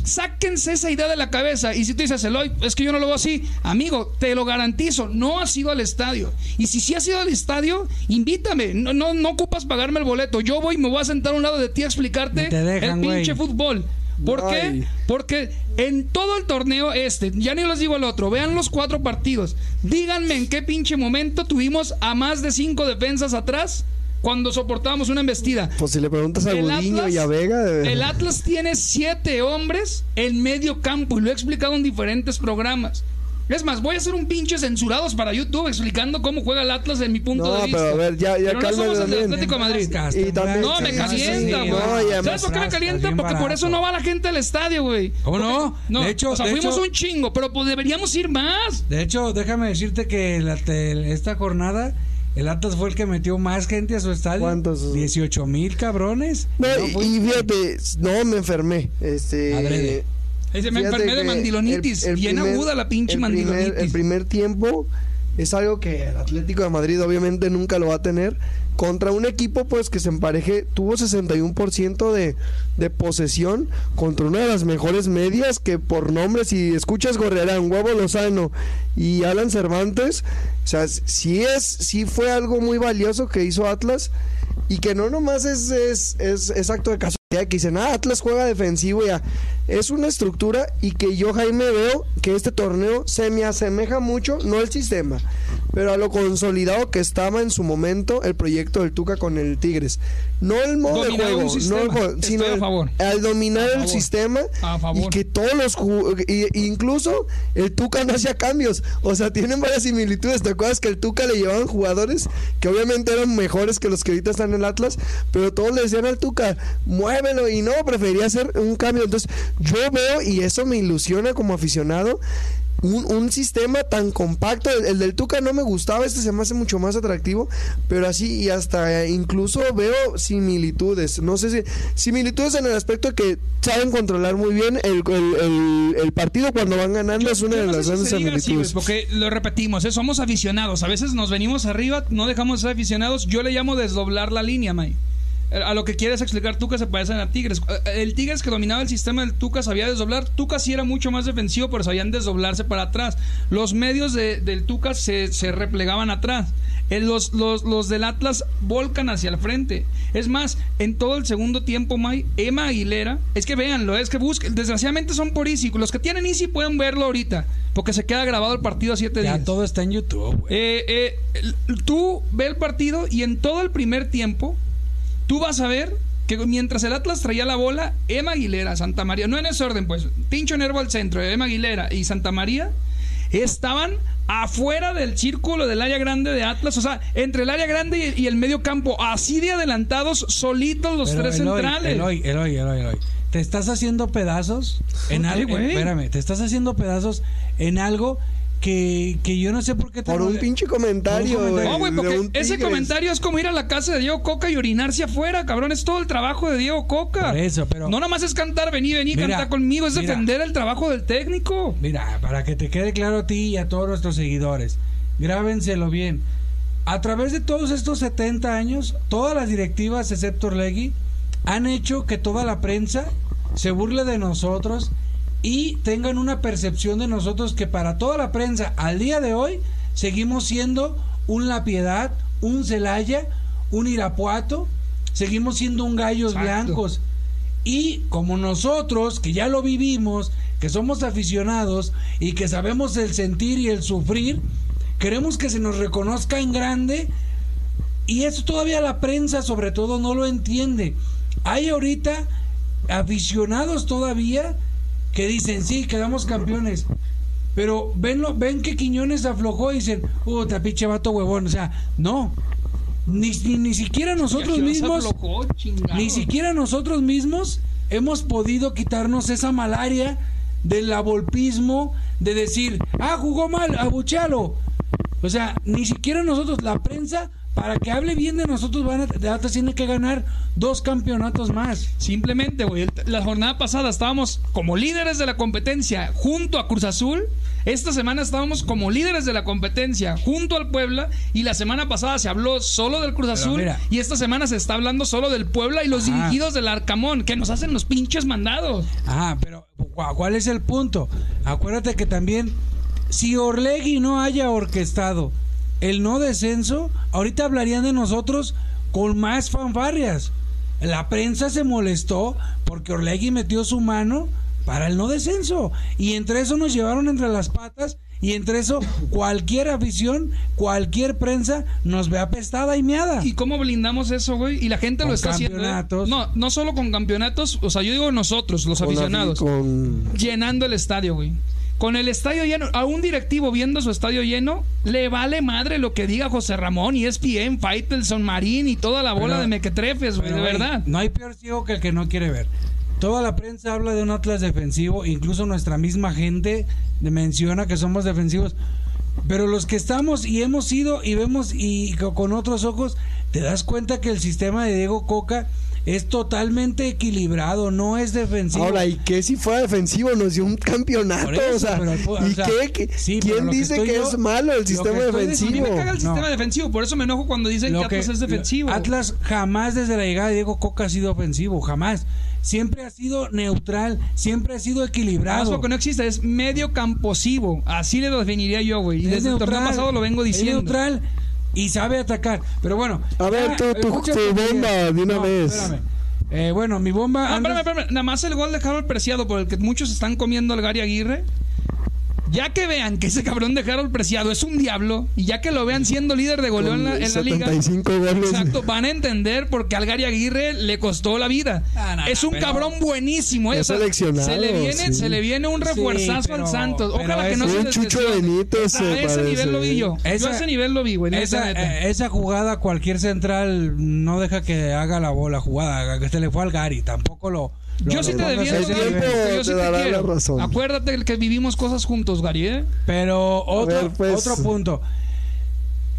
Sáquense esa idea de la cabeza. Y si tú dices, Eloy, es que yo no lo veo así, amigo, te lo garantizo, no has ido al estadio. Y si sí has ido al estadio, invítame. No, no, no ocupas pagarme el boleto. Yo voy y me voy a sentar a un lado de ti a explicarte dejan, el pinche fútbol. ¿Por qué? Porque en todo el torneo este, ya ni les digo el otro, vean los cuatro partidos. Díganme en qué pinche momento tuvimos a más de cinco defensas atrás cuando soportábamos una embestida. Pues si le preguntas a Gudiño y a Vega. de- El Atlas tiene siete hombres en medio campo y lo he explicado en diferentes programas. Es más, voy a hacer un pinche censurados para YouTube explicando cómo juega el Atlas en mi punto No, de vista. pero a ver, ya- ya Pero no somos el. Atlético de Madrid. Y también- No, me calienta, sí, güey. no, ¿Sabes por qué me calienta? Porque por eso no va la gente al estadio, güey. ¿Cómo no? No, De hecho- o sea, de fuimos hecho- un chingo, pero pues deberíamos ir más. De hecho, déjame decirte que la- te- esta jornada el Atlas fue el que metió más gente a su estadio. ¿Cuántos? 18 mil cabrones. No, No, y- fue- y fíjate, no me enfermé. Este. Adrede. Ese me enfermé de mandilonitis. el- el bien primer- aguda la pinche el primer- mandilonitis. el primer tiempo es algo que el Atlético de Madrid obviamente nunca lo va a tener. Contra un equipo pues que se empareje, tuvo 61% de, de posesión contra una de las mejores medias que por nombre, si escuchas Gorrearán, Huevo Lozano y Alan Cervantes, o sea, sí es, sí fue algo muy valioso que hizo Atlas y que no nomás es, es, es, es acto de casualidad que dicen, ah, Atlas juega defensivo ya. Es una estructura y que yo, Jaime, veo que este torneo se me asemeja mucho, no el sistema, pero a lo consolidado que estaba en su momento el proyecto del Tuca con el Tigres. No el modo de juego, no el juego, sino a el- favor. al dominar el sistema y que todos los y- incluso el Tuca no hacía cambios, o sea, tienen varias similitudes. ¿Te acuerdas que el Tuca le llevaban jugadores que obviamente eran mejores que los que ahorita están en el Atlas, pero todos le decían al Tuca, muévelo y no, prefería hacer un cambio. Entonces, yo veo y eso me ilusiona como aficionado. Un, un sistema tan compacto, el, el del Tuca no me gustaba, este se me hace mucho más atractivo, pero así y hasta incluso veo similitudes, no sé si similitudes en el aspecto de que saben controlar muy bien el, el- el- partido cuando van ganando es una Yo de no las grandes así, similitudes. güey, porque lo repetimos, ¿eh? somos aficionados. A veces nos venimos arriba, no dejamos de ser aficionados. Yo le llamo desdoblar la línea, May. Eh, A lo que quieres explicar, Tuca se parecen a Tigres. Eh, El Tigres que dominaba el sistema del Tuca sabía desdoblar. Tuca sí era mucho más defensivo, pero sabían desdoblarse para atrás. Los medios de- del Tuca se, se replegaban atrás. Eh, Los, los, los del Atlas volcan hacia el frente. Es más, en todo el segundo tiempo, May, Emma Aguilera, es que véanlo, es que busquen. Desgraciadamente son por Easy. Los que tienen Easy pueden verlo ahorita, porque se queda grabado el partido a siete Ya días. todo está en YouTube, güey. Eh, eh, tú ve el partido y en todo el primer tiempo, tú vas a ver que mientras el Atlas traía la bola, Emma Aguilera, Santa María, no en ese orden, pues, Tincho Nervo al centro, Emma Aguilera y Santa María estaban afuera del círculo del área grande de Atlas, o sea, entre el área grande y, y el medio campo, así de adelantados, solitos los Pero, tres Eloy, centrales. Eloy, Eloy, Eloy, Eloy. Te estás haciendo pedazos en algo. Espérame, te estás haciendo pedazos en algo que, que yo no sé por qué te Por un pinche comentario, Por un comentario. No, güey, porque un ese comentario es como ir a la casa de Diego Coca y orinarse afuera, cabrón. Es todo el trabajo de Diego Coca. Por eso, pero- No nomás es cantar, vení, vení, Mira, canta conmigo. Es mira. defender el trabajo del técnico. Mira, para que te quede claro a ti y a todos nuestros seguidores, grábenselo bien. A través de todos estos 70 años, todas las directivas, excepto Orlegui, han hecho que toda la prensa se burle de nosotros y tengan una percepción de nosotros que para toda la prensa al día de hoy seguimos siendo un La Piedad, un Celaya, un Irapuato, seguimos siendo un Gallos Exacto. Blancos. Y como nosotros, que ya lo vivimos, que somos aficionados y que sabemos el sentir y el sufrir, queremos que se nos reconozca en grande y eso todavía la prensa sobre todo no lo entiende. Hay ahorita aficionados todavía que dicen, sí, quedamos campeones. Pero ven, lo- ven que Quiñones aflojó y dicen, puta, pinche vato huevón. O sea, no. Ni, ni, ni siquiera nosotros mismos aflojó, ni siquiera nosotros mismos hemos podido quitarnos esa malaria del abolpismo de decir, ah, jugó mal, abuchalo. O sea, ni siquiera nosotros, la prensa, para que hable bien de nosotros, van a, de Atlas tiene que ganar dos campeonatos más. Simplemente, güey. La jornada pasada estábamos como líderes de la competencia junto a Cruz Azul. Esta semana estábamos como líderes de la competencia junto al Puebla. Y la semana pasada se habló solo del Cruz Azul. mira. y esta semana se está hablando solo del Puebla y los dirigidos del Arcamón, que nos hacen los pinches mandados. Ajá, pero ¿cu- ¿cuál es el punto? Acuérdate que también, si Orlegui no haya orquestado el no descenso, ahorita hablarían de nosotros con más fanfarrias. La prensa se molestó porque Orlegui metió su mano para el no descenso. Y entre eso nos llevaron entre las patas. Y entre eso, cualquier afición, cualquier prensa nos ve apestada y miada. ¿Y cómo blindamos eso, güey? Y la gente Con lo está haciendo. ¿eh? No, no solo con campeonatos. O sea, yo digo nosotros, los Con aficionados. con- llenando el estadio, güey. Con el estadio lleno, a un directivo viendo su estadio lleno, le vale madre lo que diga José Ramón y ESPN, Faitelson, Marín y toda la bola Pero- de mequetrefes, güey, de verdad. No hay peor ciego que el que no quiere ver. Toda la prensa habla de un Atlas defensivo, incluso nuestra misma gente menciona que somos defensivos. Pero los que estamos y hemos sido y vemos y co- con otros ojos, te das cuenta que el sistema de Diego Coca es totalmente equilibrado, no es defensivo. Ahora, ¿y qué si fuera defensivo? Nos dio un campeonato. Eso, o sea, pero, o ¿y sea, qué? ¿Qué- sí, pero ¿Quién que dice que yo- es malo el sistema defensivo? me caga el No. sistema defensivo, por eso me enojo cuando dicen Lo que Atlas es defensivo. Atlas jamás desde la llegada de Diego Coca ha sido ofensivo, jamás. Siempre ha sido neutral, siempre ha sido equilibrado. lo que no existe es medio camposivo. Así le definiría yo, güey. Y Es desde el torneo pasado lo vengo es diciendo. neutral y sabe atacar. Pero bueno. A ver, tú, tu- tu bomba, de una vez. espérame. Eh, bueno, mi bomba. Ah, antes- espérame, espérame. Nada más el gol de Harold Preciado por el que muchos están comiendo al Gary Aguirre. Ya que vean que ese cabrón de Harold Preciado es un diablo y ya que lo vean siendo líder de goleo en la, en la liga, 75 goles. exacto, van a entender por qué Algari Aguirre le costó la vida. Ah, no, es un pero- cabrón buenísimo. ¿eh? Es seleccionado, se le viene, sí. se le viene un refuerzazo Sí, pero- al Santos. Ojalá que no se Chucho. Benítez, A se ese parece. nivel lo vi yo. yo Esa- a ese nivel lo vi, güey. Esa, neta. eh, esa jugada, cualquier central no deja que haga la bola jugada, que se le fue al Gary, tampoco lo. Lo- Yo sí te defiendo, yo te sí te dará la quiero. razón. Acuérdate que vivimos cosas juntos, Gary, ¿eh? Pero otro, ver, pues. otro punto.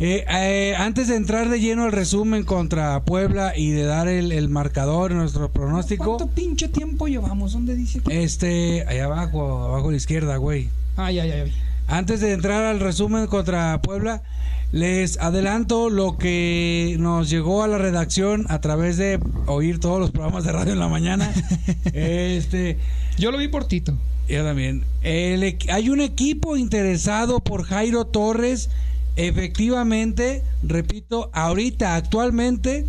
Eh, eh, antes de entrar de lleno al resumen contra Puebla y de dar el, el marcador, nuestro pronóstico, ¿Cuánto pinche tiempo llevamos? ¿Dónde dice? que- este, allá abajo, abajo a la izquierda, güey. Ay, ay, ay. Antes de entrar al resumen contra Puebla, les adelanto lo que nos llegó a la redacción a través de oír todos los programas de radio en la mañana. este, Yo lo vi por Tito. yo también. El hay un equipo interesado por Jairo Torres. Efectivamente, repito, ahorita, actualmente,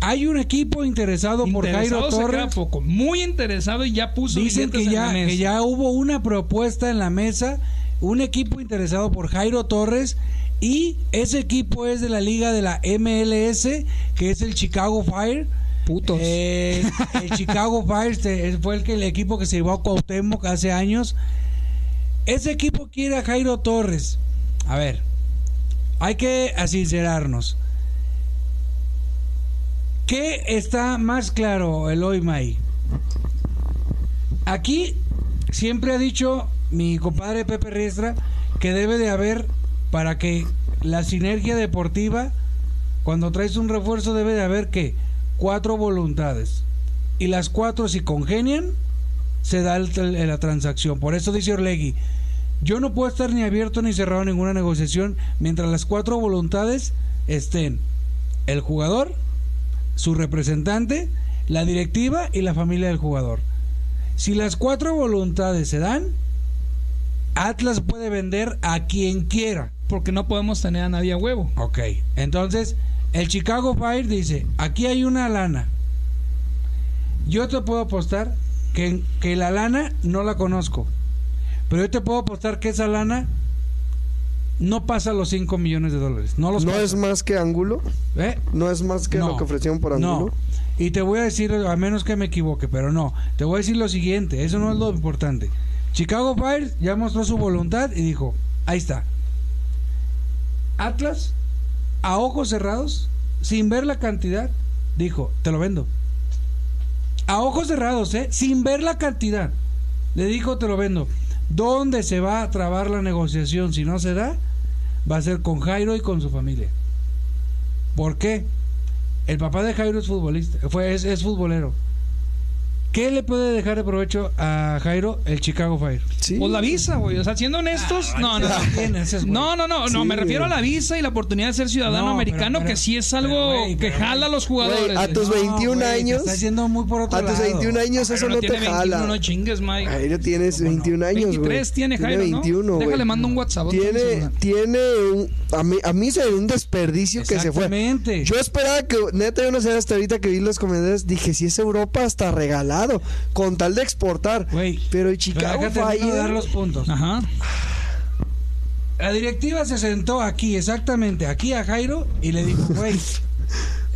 hay un equipo interesado por Jairo Interesado se queda Torres. poco. Muy interesado y ya puso Dicen que ya, la mesa. que ya hubo una propuesta en la mesa, un equipo interesado por Jairo Torres y ese equipo es de la liga de la MLS, que es el Chicago Fire. Putos. Eh, el Chicago Fire fue el, que, el equipo que se llevó a Cuauhtémoc hace años. Ese equipo quiere a Jairo Torres. A ver, hay que sincerarnos. ¿Qué está más claro, Eloy May? Aquí siempre ha dicho mi compadre Pepe Riestra que debe de haber para que la sinergia deportiva, cuando traes un refuerzo, debe de haber que cuatro voluntades. Y las cuatro, si congenian, se da la transacción. Por eso dice Orlegui, yo no puedo estar ni abierto ni cerrado a ninguna negociación mientras las cuatro voluntades estén el jugador, su representante, la directiva y la familia del jugador. Si las cuatro voluntades se dan, Atlas puede vender a quien quiera. Porque no podemos tener a nadie a huevo. Ok, entonces el Chicago Fire dice, aquí hay una lana. Yo te puedo apostar que, que la lana no la conozco. Pero yo te puedo apostar que esa lana no pasa los 5 millones de dólares. No los ¿No es más que ángulo? ¿Eh? ¿No es más que No. lo que ofrecieron por No. ángulo? Y te voy a decir, a menos que me equivoque, pero no. Te voy a decir lo siguiente, eso no es lo importante. Chicago Fire ya mostró su voluntad y dijo, ahí está. Atlas, a ojos cerrados, sin ver la cantidad, dijo, te lo vendo. A ojos cerrados, ¿eh? Sin ver la cantidad. Le dijo, te lo vendo. ¿Dónde se va a trabar la negociación si no se da? Va a ser con Jairo y con su familia. ¿Por qué? El papá de Jairo es futbolista, fue, es, es futbolero. ¿Qué le puede dejar de provecho a Jairo? El Chicago Fire. Sí. Pues la visa, güey. O sea, siendo honestos, no, no, no. tienes. No, no, no, no, Sí, me refiero a la visa y la oportunidad de ser ciudadano No, americano, pero- que sí es pero, algo güey, que pero, jala a los jugadores. Güey, a tus No, 21 güey, te años. Estás yendo muy por otro A tus lado. 21 años eso no te tiene 21, jala. no chingues, Mike. Jairo tienes 21 años, güey. 23 tiene Jairo, ¿no? 21, güey. Déjale, mando un WhatsApp. ¿dónde Tiene, está? tiene un, a mí, a mí se ve un desperdicio que se fue. Exactamente. Yo esperaba que, neta, yo no sé, hasta ahorita que vi los comentarios, dije, si es Europa, hasta regalado, con tal de exportar. Pero el Pero Chicago de Fire, dar los puntos. Ajá. La directiva se sentó aquí, exactamente, aquí a Jairo y le dijo, güey,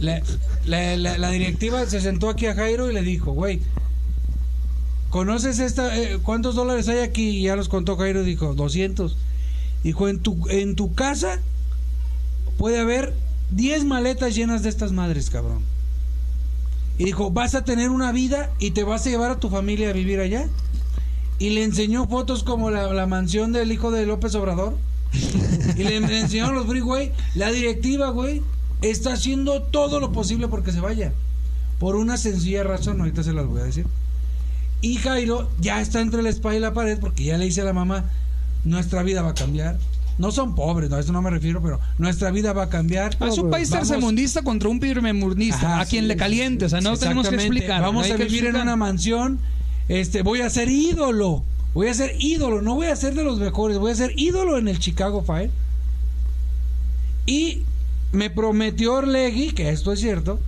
la, la- la- la directiva se sentó aquí a Jairo y le dijo, güey, ¿conoces esta? eh, ¿Cuántos dólares hay aquí? Y ya los contó Jairo, dijo, 200. Dijo, en tu, en tu casa puede haber 10 maletas llenas de estas madres, cabrón. Y dijo, vas a tener una vida y te vas a llevar a tu familia a vivir allá. Y le enseñó fotos como la, la mansión del hijo de López Obrador. y le, le enseñó los güey. La directiva, güey, está haciendo todo lo posible porque se vaya. Por una sencilla razón, ahorita se las voy a decir. Y Jairo ya está entre la espada y la pared porque ya le dice a la mamá, nuestra vida va a cambiar. No son pobres, no, a eso no me refiero, pero nuestra vida va a cambiar. Es un país Vamos- tercermundista contra un primermundista. A quien sí, le caliente. O sea, no tenemos que explicar. Vamos no a vivir en una mansión. Este, voy a ser ídolo. Voy a ser ídolo. No voy a ser de los mejores. Voy a ser ídolo en el Chicago Fire. Y me prometió Orlegui, que esto es cierto,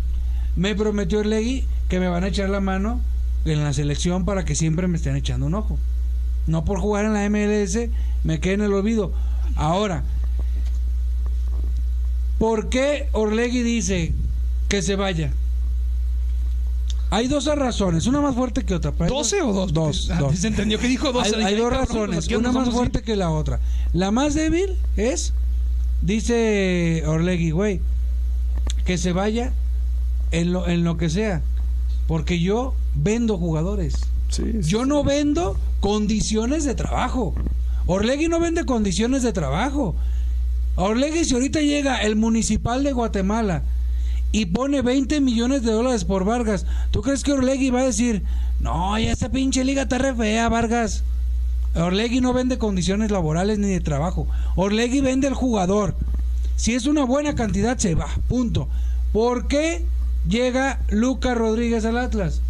me prometió Orlegui que me van a echar la mano en la selección para que siempre me estén echando un ojo. no por jugar en la MLS, me quede en el olvido. Ahora, ¿por qué Orlegui dice que se vaya? Hay dos razones, una más fuerte que otra. pero hay ¿12 o dos? Dos. Ah, dos. Se entendió que dijo 12. Hay, hay dos razones, una más fuerte que la otra. La más débil es, dice Orlegui, güey, que se vaya en lo, en lo que sea. Porque yo vendo jugadores. Sí, sí, Yo no vendo condiciones de trabajo. Orlegui no vende condiciones de trabajo. Orlegui, si ahorita llega el municipal de Guatemala y pone 20 millones de dólares por Vargas, ¿tú crees que Orlegui va a decir, no, ya esta pinche liga está re fea, Vargas? Orlegui no vende condiciones laborales ni de trabajo. Orlegui vende el jugador. Si es una buena cantidad, se va. Punto. ¿Por qué llega Lucas Rodríguez al Atlas?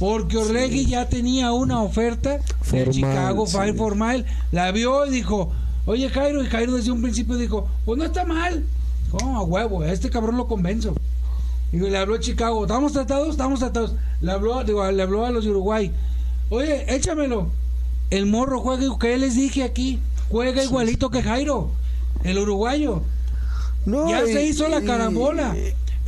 Porque Orlegui ya tenía una oferta de Chicago sí. Fire Formal. La vio y dijo, oye Jairo, y Jairo desde un principio dijo, pues no está mal. ¿Cómo a huevo? A este cabrón lo convenzo. Y le habló a Chicago, ¿estamos tratados? Estamos tratados. Le habló, digo, le habló a los Uruguay. Oye, échamelo. El morro juega, que les dije aquí, juega igualito que Jairo, el uruguayo. No, Ya y- se hizo la y- carambola.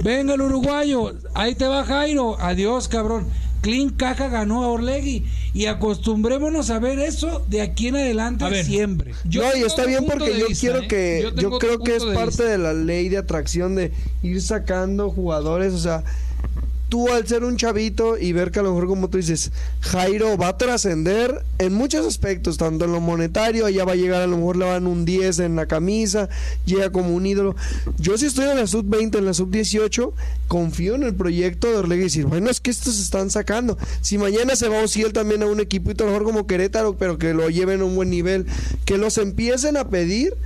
Venga el uruguayo, ahí te va Jairo. Adiós, cabrón. Clean Caja ganó a Orlegui. Y acostumbrémonos a ver eso de aquí en adelante A ver, siempre. Yo no, y está bien porque yo vista, quiero ¿eh? que, Yo creo que es de parte vista. de la ley de atracción de ir sacando jugadores, o sea, tú al ser un chavito y ver que a lo mejor como tú dices, Jairo va a trascender en muchos aspectos, tanto en lo monetario, allá va a llegar a lo mejor le van un 10 en la camisa, llega como un ídolo. Yo si estoy en la sub 20, en la sub 18, confío en el proyecto de Orlegui y decir, bueno, es que estos se están sacando. Si mañana se va Ociel también a un equipito a lo mejor como Querétaro, pero que lo lleven a un buen nivel, que los empiecen a pedir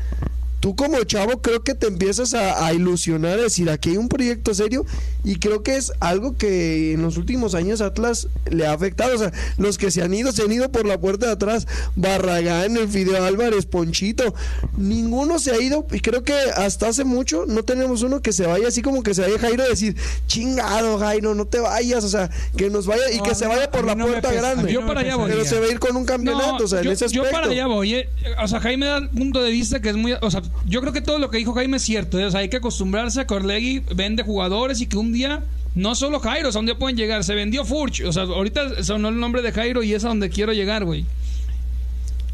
tú como chavo creo que te empiezas a, a ilusionar, a decir, aquí hay un proyecto serio y creo que es algo que en los últimos años Atlas le ha afectado. O sea, los que se han ido, se han ido por la puerta de atrás. Barragán, el Fideo Álvarez, Ponchito, ninguno se ha ido y creo que hasta hace mucho no tenemos uno que se vaya así como que se vaya Jairo a decir, chingado Jairo, no te vayas, o sea, que nos vaya y No, que se vaya por la no puerta grande. Yo no para allá voy. Pero se va a ir con un campeonato, o sea, yo, en ese yo aspecto. para allá voy. eh. O sea, Jaime da un punto de vista que es muy. O sea, yo creo que todo lo que dijo Jaime es cierto. eh. O sea, hay que acostumbrarse a que Orlegui vende jugadores y que un día. No solo Jairo, o un día pueden llegar. Se vendió Furch. O sea, ahorita sonó el nombre de Jairo y es a donde quiero llegar, güey.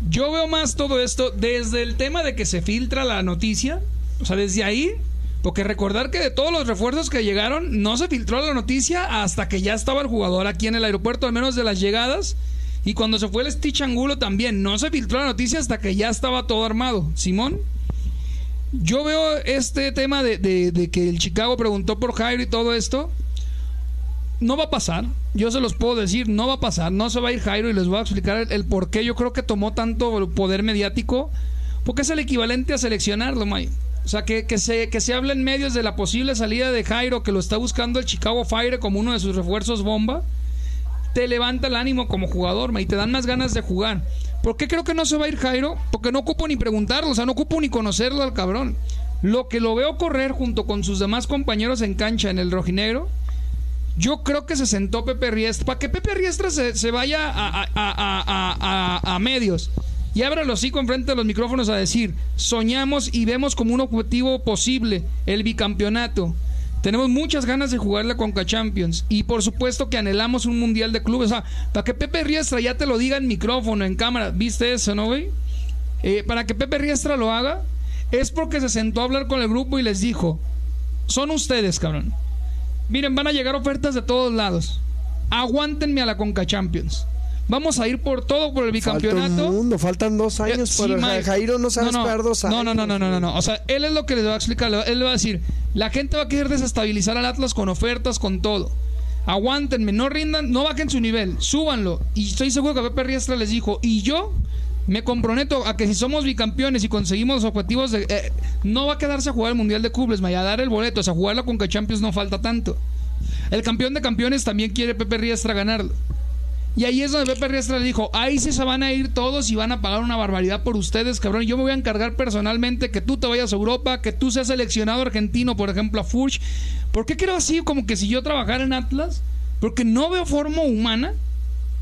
Yo veo más todo esto desde el tema de que se filtra la noticia. O sea, desde ahí. Porque recordar que de todos los refuerzos que llegaron, no se filtró la noticia hasta que ya estaba el jugador aquí en el aeropuerto, al menos de las llegadas. Y cuando se fue el Stitch Angulo también, no se filtró la noticia hasta que ya estaba todo armado. Simón. Yo veo este tema de, de- que el Chicago preguntó por Jairo y todo esto. No va a pasar. Yo se los puedo decir, no va a pasar. No se va a ir Jairo y les voy a explicar el, el por qué yo creo que tomó tanto poder mediático. Porque es el equivalente a seleccionarlo, May. O sea, que, que se, que se habla en medios de la posible salida de Jairo, que lo está buscando el Chicago Fire como uno de sus refuerzos bomba. Te levanta el ánimo como jugador, May, te dan más ganas de jugar. ¿Por qué creo que no se va a ir Jairo? Porque no ocupo ni preguntarlo, o sea, no ocupo ni conocerlo al cabrón. Lo que lo veo correr junto con sus demás compañeros en cancha en el rojinegro, yo creo que se sentó Pepe Riestra. Para que Pepe Riestra se, se vaya a, a- a- a- medios y abra el hocico enfrente de los micrófonos a decir: soñamos y vemos como un objetivo posible el bicampeonato. Tenemos muchas ganas de jugar la Conca Champions y por supuesto que anhelamos un mundial de clubes. O sea, para que Pepe Riestra ya te lo diga en micrófono, en cámara, ¿viste eso, no, güey? Eh, para que Pepe Riestra lo haga, es porque se sentó a hablar con el grupo y les dijo: son ustedes, cabrón. Miren, van a llegar ofertas de todos lados. Aguántenme a la Conca Champions. Vamos a ir por todo por el Falta bicampeonato. mundo, faltan dos Eh, años, sí, pero Mike. Jairo no sabe esperar dos años. No, no, no, no, no, no, no. O sea, él es lo que les va a explicar. va- Él le va a decir, la gente va a querer desestabilizar al Atlas con ofertas, con todo. Aguántenme, no rindan, no bajen su nivel, súbanlo. Y estoy seguro que Pepe Riestra les dijo, y yo me comprometo a que si somos bicampeones y conseguimos los objetivos de... eh, no va a quedarse a jugar el Mundial de Clubes, vaya a dar el boleto, o sea, jugarla con Champions no falta tanto. El campeón de campeones también quiere Pepe Riestra ganarlo. Y ahí es donde Pepe Riestra le dijo, ahí sí se van a ir todos y van a pagar una barbaridad por ustedes, cabrón. Yo me voy a encargar personalmente que tú te vayas a Europa, que tú seas seleccionado argentino, por ejemplo, a Furch. ¿Por qué creo así como que si yo trabajara en Atlas? Porque no veo forma humana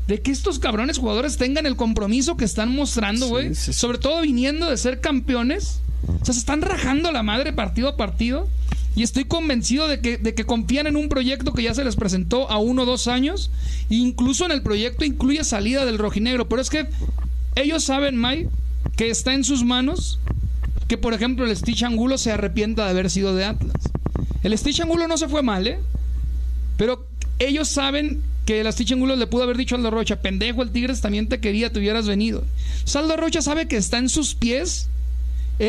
de que estos cabrones jugadores tengan el compromiso que están mostrando, güey. sí, sí. Sobre todo viniendo de ser campeones. O sea, se están rajando la madre partido a partido. Y estoy convencido de que, de que confían en un proyecto que ya se les presentó a uno o dos años. E incluso en el proyecto incluye salida del rojinegro. Pero es que ellos saben, May, que está en sus manos que, por ejemplo, el Stitch Angulo se arrepienta de haber sido de Atlas. El Stitch Angulo no se fue mal, ¿eh? Pero ellos saben que el Stitch Angulo le pudo haber dicho a Aldo Rocha, pendejo, el Tigres también te quería, te hubieras venido. Saldo Rocha sabe que está en sus pies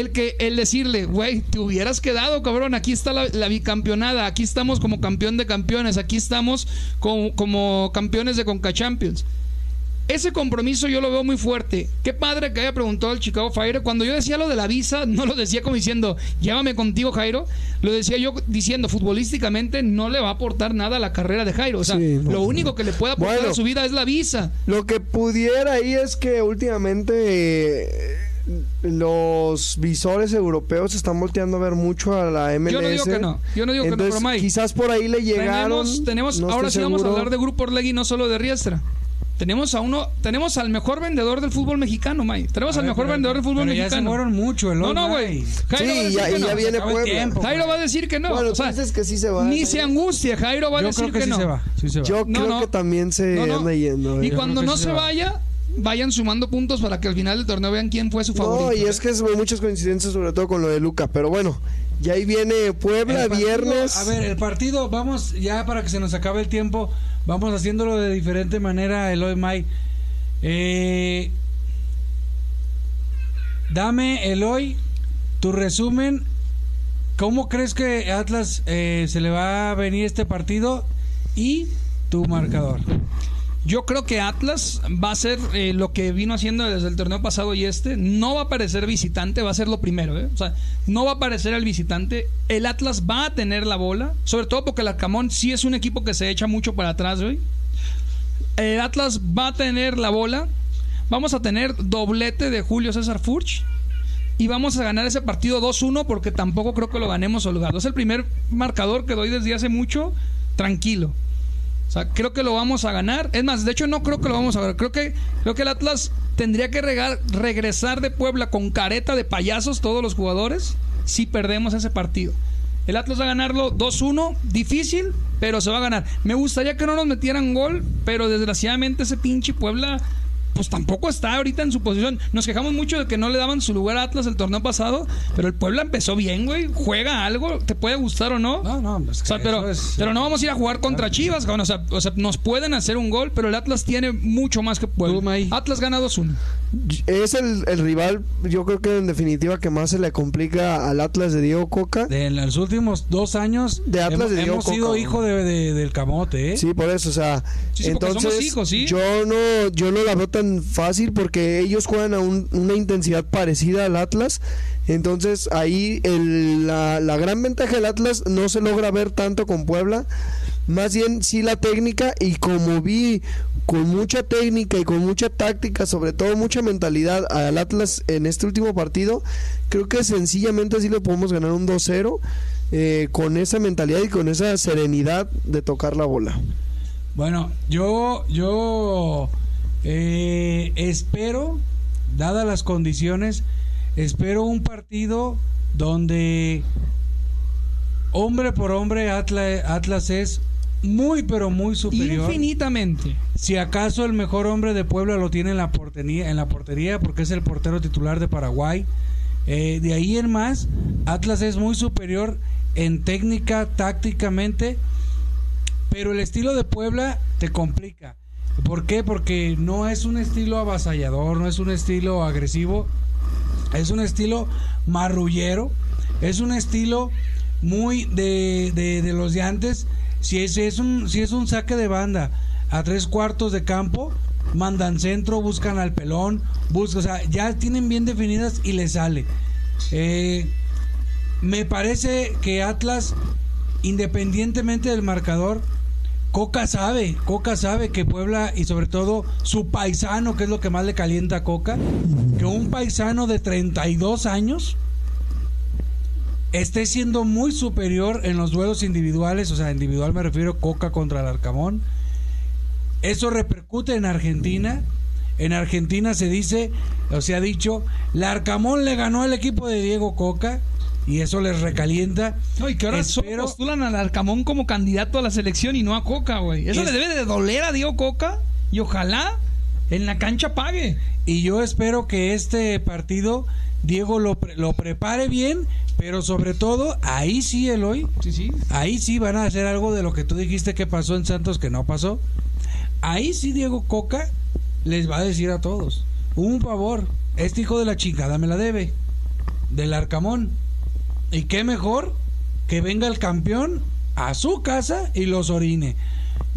el que el decirle, güey, te hubieras quedado, cabrón, aquí está la, la bicampeonada, aquí estamos como campeón de campeones, aquí estamos como, como campeones de Conca Champions. Ese compromiso yo lo veo muy fuerte. Qué padre que haya preguntado al Chicago Fire. Cuando yo decía lo de la visa, no lo decía como diciendo, llévame contigo, Jairo. Lo decía yo diciendo, futbolísticamente no le va a aportar nada a la carrera de Jairo. O sea, Sí, no. lo único que le puede aportar Bueno. a su vida es la visa. Lo que pudiera ahí es que últimamente eh, los visores europeos se están volteando a ver mucho a la MLS. Yo no digo que no. Yo no digo que no, Entonces, pero Mike, quizás por ahí le llegaron. Tenemos, tenemos no ahora sí vamos a hablar de Grupo Orlegui, no solo de Riestra. Tenemos a uno, tenemos al mejor vendedor del fútbol mexicano, May. Tenemos A al ver, mejor pero- vendedor del fútbol pero ya se mexicano. fueron mucho, el No, no, güey. Jairo va a Sí, decir ya, que no. ya viene Puebla. tiempo. Jairo va a decir que no. Bueno, o sea, tú dices que sí se va. ni se angustie, Jairo va a Yo decir creo que, que, sí no. se va. Sí se va. Yo No, creo no. que también se No, no. anda yendo. Y eh. Cuando no se va. vaya, vayan sumando puntos para que al final del torneo vean quién fue su favorito. No, y es que es muchas coincidencias, sobre todo con lo de Luca. Pero bueno, ya ahí viene Puebla, partido- viernes. A ver, el partido, vamos, ya para que se nos acabe el tiempo, vamos haciéndolo de diferente manera, Eloy May. Eh, dame, Eloy, tu resumen. ¿Cómo crees que Atlas eh, se le va a venir este partido? Y tu marcador. Yo creo que Atlas va a ser eh, lo que vino haciendo desde el torneo pasado y este. No va a aparecer visitante, va a ser lo primero. ¿eh? O sea, no va a aparecer el visitante. El Atlas va a tener la bola, sobre todo porque el Arcamón sí es un equipo que se echa mucho para atrás, güey. El Atlas va a tener la bola. Vamos a tener doblete de Julio César Furch. Y vamos a ganar ese partido 2-1 porque tampoco creo que lo ganemos holgado. Es el primer marcador que doy desde hace mucho tranquilo. O sea, creo que lo vamos a ganar. Es más, de hecho no creo que lo vamos a ganar. Creo que, creo que el Atlas tendría que regar- regresar de Puebla con careta de payasos todos los jugadores si perdemos ese partido. El Atlas va a ganarlo 2-1, difícil, pero se va a ganar. Me gustaría que no nos metieran gol, pero desgraciadamente ese pinche Puebla pues tampoco está ahorita en su posición. Nos quejamos mucho de que no le daban su lugar a Atlas el torneo pasado, pero el Puebla empezó bien, güey. Juega algo, te puede gustar o no. No, no, es O que sea, pero, es- pero no vamos a ir a jugar contra Chivas, cabrón. O sea, o sea, nos pueden hacer un gol, pero el Atlas tiene mucho más que Puebla. Atlas gana 2-1. Es el, el rival, yo creo que en definitiva que más se le complica al Atlas de Diego Coca. De en los últimos dos años De Atlas hemos, de Diego hemos sido hijo de, de- del camote, ¿eh? Sí, por eso, o sea, Sí, entonces somos hijos, ¿sí? yo no yo no la veo tan fácil porque ellos juegan a un- una intensidad parecida al Atlas. Entonces ahí la gran ventaja del Atlas no se logra ver tanto con Puebla. Más bien sí la técnica y como vi con mucha técnica y con mucha táctica, sobre todo mucha mentalidad al Atlas en este último partido, creo que sencillamente sí le podemos ganar un 2-0 eh, con esa mentalidad y con esa serenidad de tocar la bola. Bueno, yo, yo eh, espero, dadas las condiciones, espero un partido donde hombre por hombre Atlas, Atlas es muy pero muy superior. Infinitamente. Si acaso el mejor hombre de Puebla lo tiene en la portería, en la portería porque es el portero titular de Paraguay. Eh, de ahí en más, Atlas es muy superior en técnica, tácticamente, pero el estilo de Puebla te complica. ¿Por qué? Porque no es un estilo avasallador, no es un estilo agresivo, es un estilo marrullero, es un estilo muy de, de, de los de antes. Si es, un, si es un saque de banda a tres cuartos de campo, mandan centro, buscan al pelón, buscan, o sea, ya tienen bien definidas y le sale. Eh, me parece que Atlas, independientemente del marcador, Coca sabe, Coca sabe que Puebla y sobre todo su paisano, que es lo que más le calienta a Coca, que un paisano de 32 años esté siendo muy superior en los duelos individuales, o sea, individual me refiero Coca contra el Arcamón. Eso repercute en Argentina. En Argentina se dice, o se ha dicho, Larcamón le ganó al equipo de Diego Coca y eso les recalienta. No, y que ahora solo Espero- postulan al Arcamón como candidato a la selección y no a Coca, güey. Eso Es- le debe de doler a Diego Coca y ojalá en la cancha pague. Y yo espero que este partido Diego lo, pre- lo prepare bien, pero sobre todo, ahí sí, Eloy, Sí, sí. ahí sí van a hacer algo de lo que tú dijiste que pasó en Santos que no pasó. Ahí sí Diego Coca les va a decir a todos, un favor, este hijo de la chingada me la debe, del Arcamón. Y qué mejor que venga el campeón a su casa y los orine.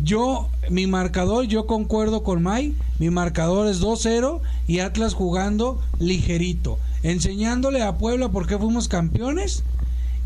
Yo, mi marcador, yo concuerdo con May, mi marcador es 2-0 y Atlas jugando ligerito, enseñándole a Puebla por qué fuimos campeones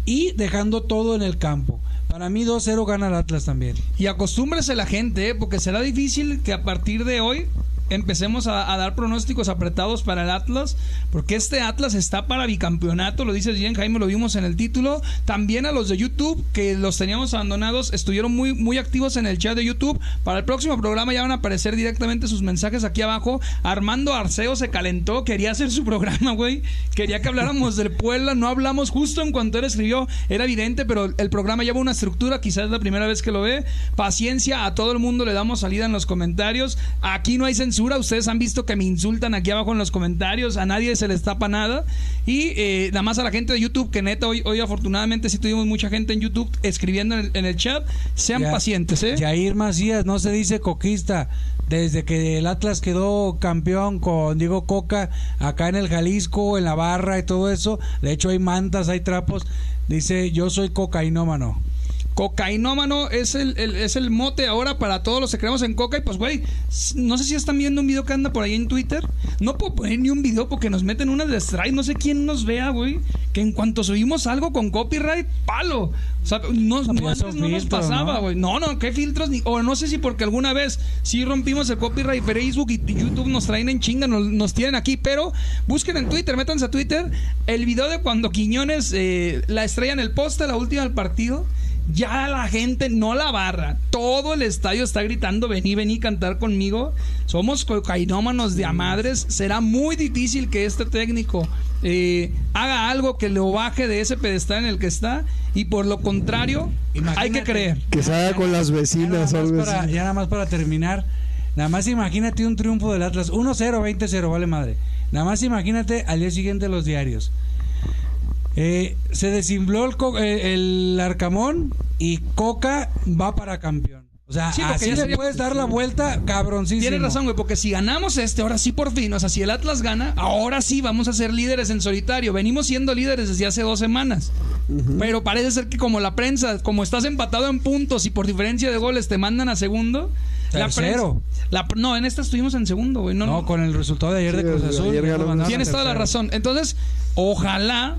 y dejando todo en el campo. Para mí 2-0 gana el Atlas también. Y acostúmbrese la gente, ¿eh? porque será difícil que a partir de hoy empecemos a, dar pronósticos apretados para el Atlas, porque este Atlas está para bicampeonato, lo dices bien Jaime, lo vimos en el título. También a los de YouTube, que los teníamos abandonados, estuvieron muy, muy activos en el chat de YouTube. Para el próximo programa ya van a aparecer directamente sus mensajes aquí abajo. Armando Arceo se calentó, quería hacer su programa, güey. Quería que habláramos del Puebla, no hablamos justo en cuanto él escribió, era evidente, pero el programa lleva una estructura, quizás es la primera vez que lo ve. Paciencia, a todo el mundo le damos salida en los comentarios. Aquí no hay censura, ustedes han visto que me insultan aquí abajo en los comentarios, a nadie se les tapa nada. Y eh, nada más a la gente de YouTube, que neta, hoy, hoy afortunadamente sí tuvimos mucha gente en YouTube escribiendo en el, en el chat. Sean Ya- pacientes, ¿eh? Jair Macías no se dice coquista. Desde que el Atlas quedó campeón con Diego Coca acá en el Jalisco, en la barra y todo eso. De hecho hay mantas, hay trapos. Dice yo soy cocainómano. Cocainómano es el, el- es el mote ahora para todos los que creemos en coca. Y pues, güey, no sé si están viendo un video que anda por ahí en Twitter. No puedo poner ni un video porque nos meten una de strike. No sé quién nos vea, güey. Que en cuanto subimos algo con copyright, palo. O sea, no, no, ya antes no nos pasaba, ¿no? güey. No, no, qué filtros. Ni, o no sé si porque alguna vez sí rompimos el copyright Facebook y YouTube nos traen en chinga, nos, nos tienen aquí. Pero busquen en Twitter, métanse a Twitter. El video de cuando Quiñones eh, la estrella en el poste, la última del partido. Ya la gente, no la barra, todo el estadio está gritando, vení, vení, cantar conmigo. Somos cocainómanos de a madres. Será muy difícil que este técnico eh, haga algo que lo baje de ese pedestal en el que está. Y por lo contrario, hay que creer. Que se haga con las Ya vecinas o nada, más para, ya nada más para terminar. Nada más imagínate un triunfo del Atlas. 1-0, 20-0, vale madre. Nada más imagínate al día siguiente los diarios. Eh, se desinfló el, eh, el Arcamón y Coca va para campeón. O sea, Sí, así ya le puedes dar la vuelta, cabroncísimo. Tienes razón, güey, porque si ganamos este, ahora sí por fin, o sea, si el Atlas gana, ahora sí vamos a ser líderes en solitario. Venimos siendo líderes desde hace dos semanas. Pero parece ser que como la prensa, como estás empatado en puntos y por diferencia de goles te mandan a segundo. La Tercero. prensa- la- no, en esta estuvimos en segundo, güey. No, No, con el resultado de ayer Sí, de Cruz Azul. Tienes toda la razón. Entonces, ojalá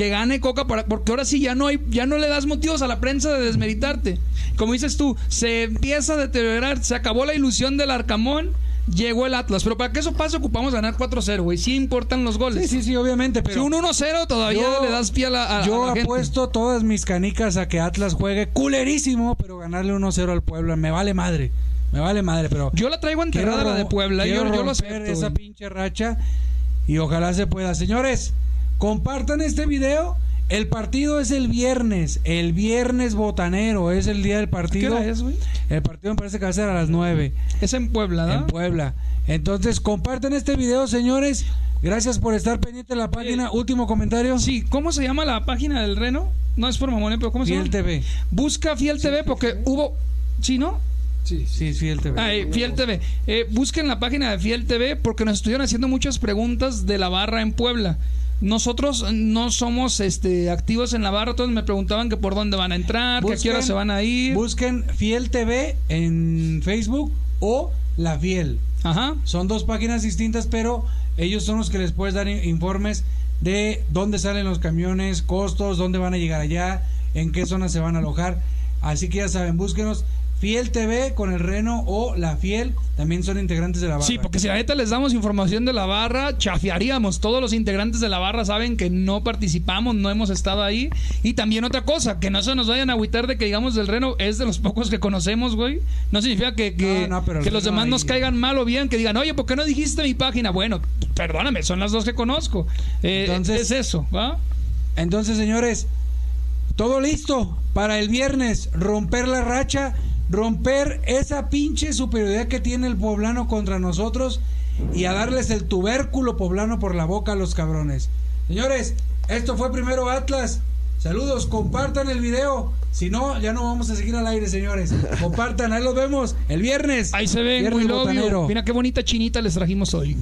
que gane Coca para- porque ahora sí ya no hay ya no le das motivos a la prensa de desmeritarte. Como dices tú, se empieza a deteriorar, se acabó la ilusión del Arcamón, llegó el Atlas, pero para que eso pase ocupamos ganar 4-0, güey. Sí importan los goles. Sí, sí, sí, obviamente, pero si un 1-0 todavía Yo- le das pie a la a- a yo gente. apuesto todas mis canicas a que Atlas juegue culerísimo, pero ganarle 1-0 al Puebla. Me vale madre. Me vale madre, pero Yo la traigo enterrada la de Puebla, yo, yo lo acepto, esa pinche racha y ojalá se pueda. Señores, compartan este video. El partido es el viernes, el viernes botanero, es el día del ¿Qué partido. hora es, güey? El partido me parece que va a ser a las 9 Es en Puebla, ¿no? en Puebla. Entonces, compartan este video, señores. Gracias por estar pendiente de la página. Último comentario. Sí, ¿cómo se llama la página del Reno? No es por mamón, pero ¿cómo se Fiel llama? TV. Busca Fiel TV porque hubo ¿Sí, no? Sí, sí, es Fiel TV. Ah, eh, Fiel TV. Eh, busquen la página de Fiel TV porque nos estuvieron haciendo muchas preguntas de la barra en Puebla. Nosotros no somos este activos en la barra, todos me preguntaban que por dónde van a entrar, que a qué hora Busquen- se van a ir. Busquen Fiel TV en Facebook o La Fiel. Ajá. Son dos páginas distintas, pero ellos son los que les puedes dar in- informes de dónde salen los camiones, costos, dónde van a llegar allá, en qué zona se van a alojar. Así que ya saben, búsquenos Fiel TV con el Reno o La Fiel también son integrantes de la barra. Sí, porque si la neta les damos información de la barra, chafiaríamos. Todos los integrantes de la barra saben que no participamos, no hemos estado ahí. Y también otra cosa, que no se nos vayan a agüitar de que digamos del Reno es de los pocos que conocemos, güey. No significa que, que, No, no, pero el que los demás nos caigan mal o bien, que digan, oye, ¿por qué no dijiste mi página? Bueno, perdóname, son las dos que conozco. Eh, Entonces- es eso, ¿va? Entonces, señores, todo listo para el viernes. Romper la racha, romper esa pinche superioridad que tiene el poblano contra nosotros y a darles el tubérculo poblano por la boca a los cabrones. Señores, esto fue primero Atlas. Saludos, compartan el video. Si no, ya no vamos a seguir al aire, señores. Compartan, ahí los vemos el viernes. Ahí se ven, Viernes muy love you. botanero. Mira qué bonita chinita les trajimos hoy.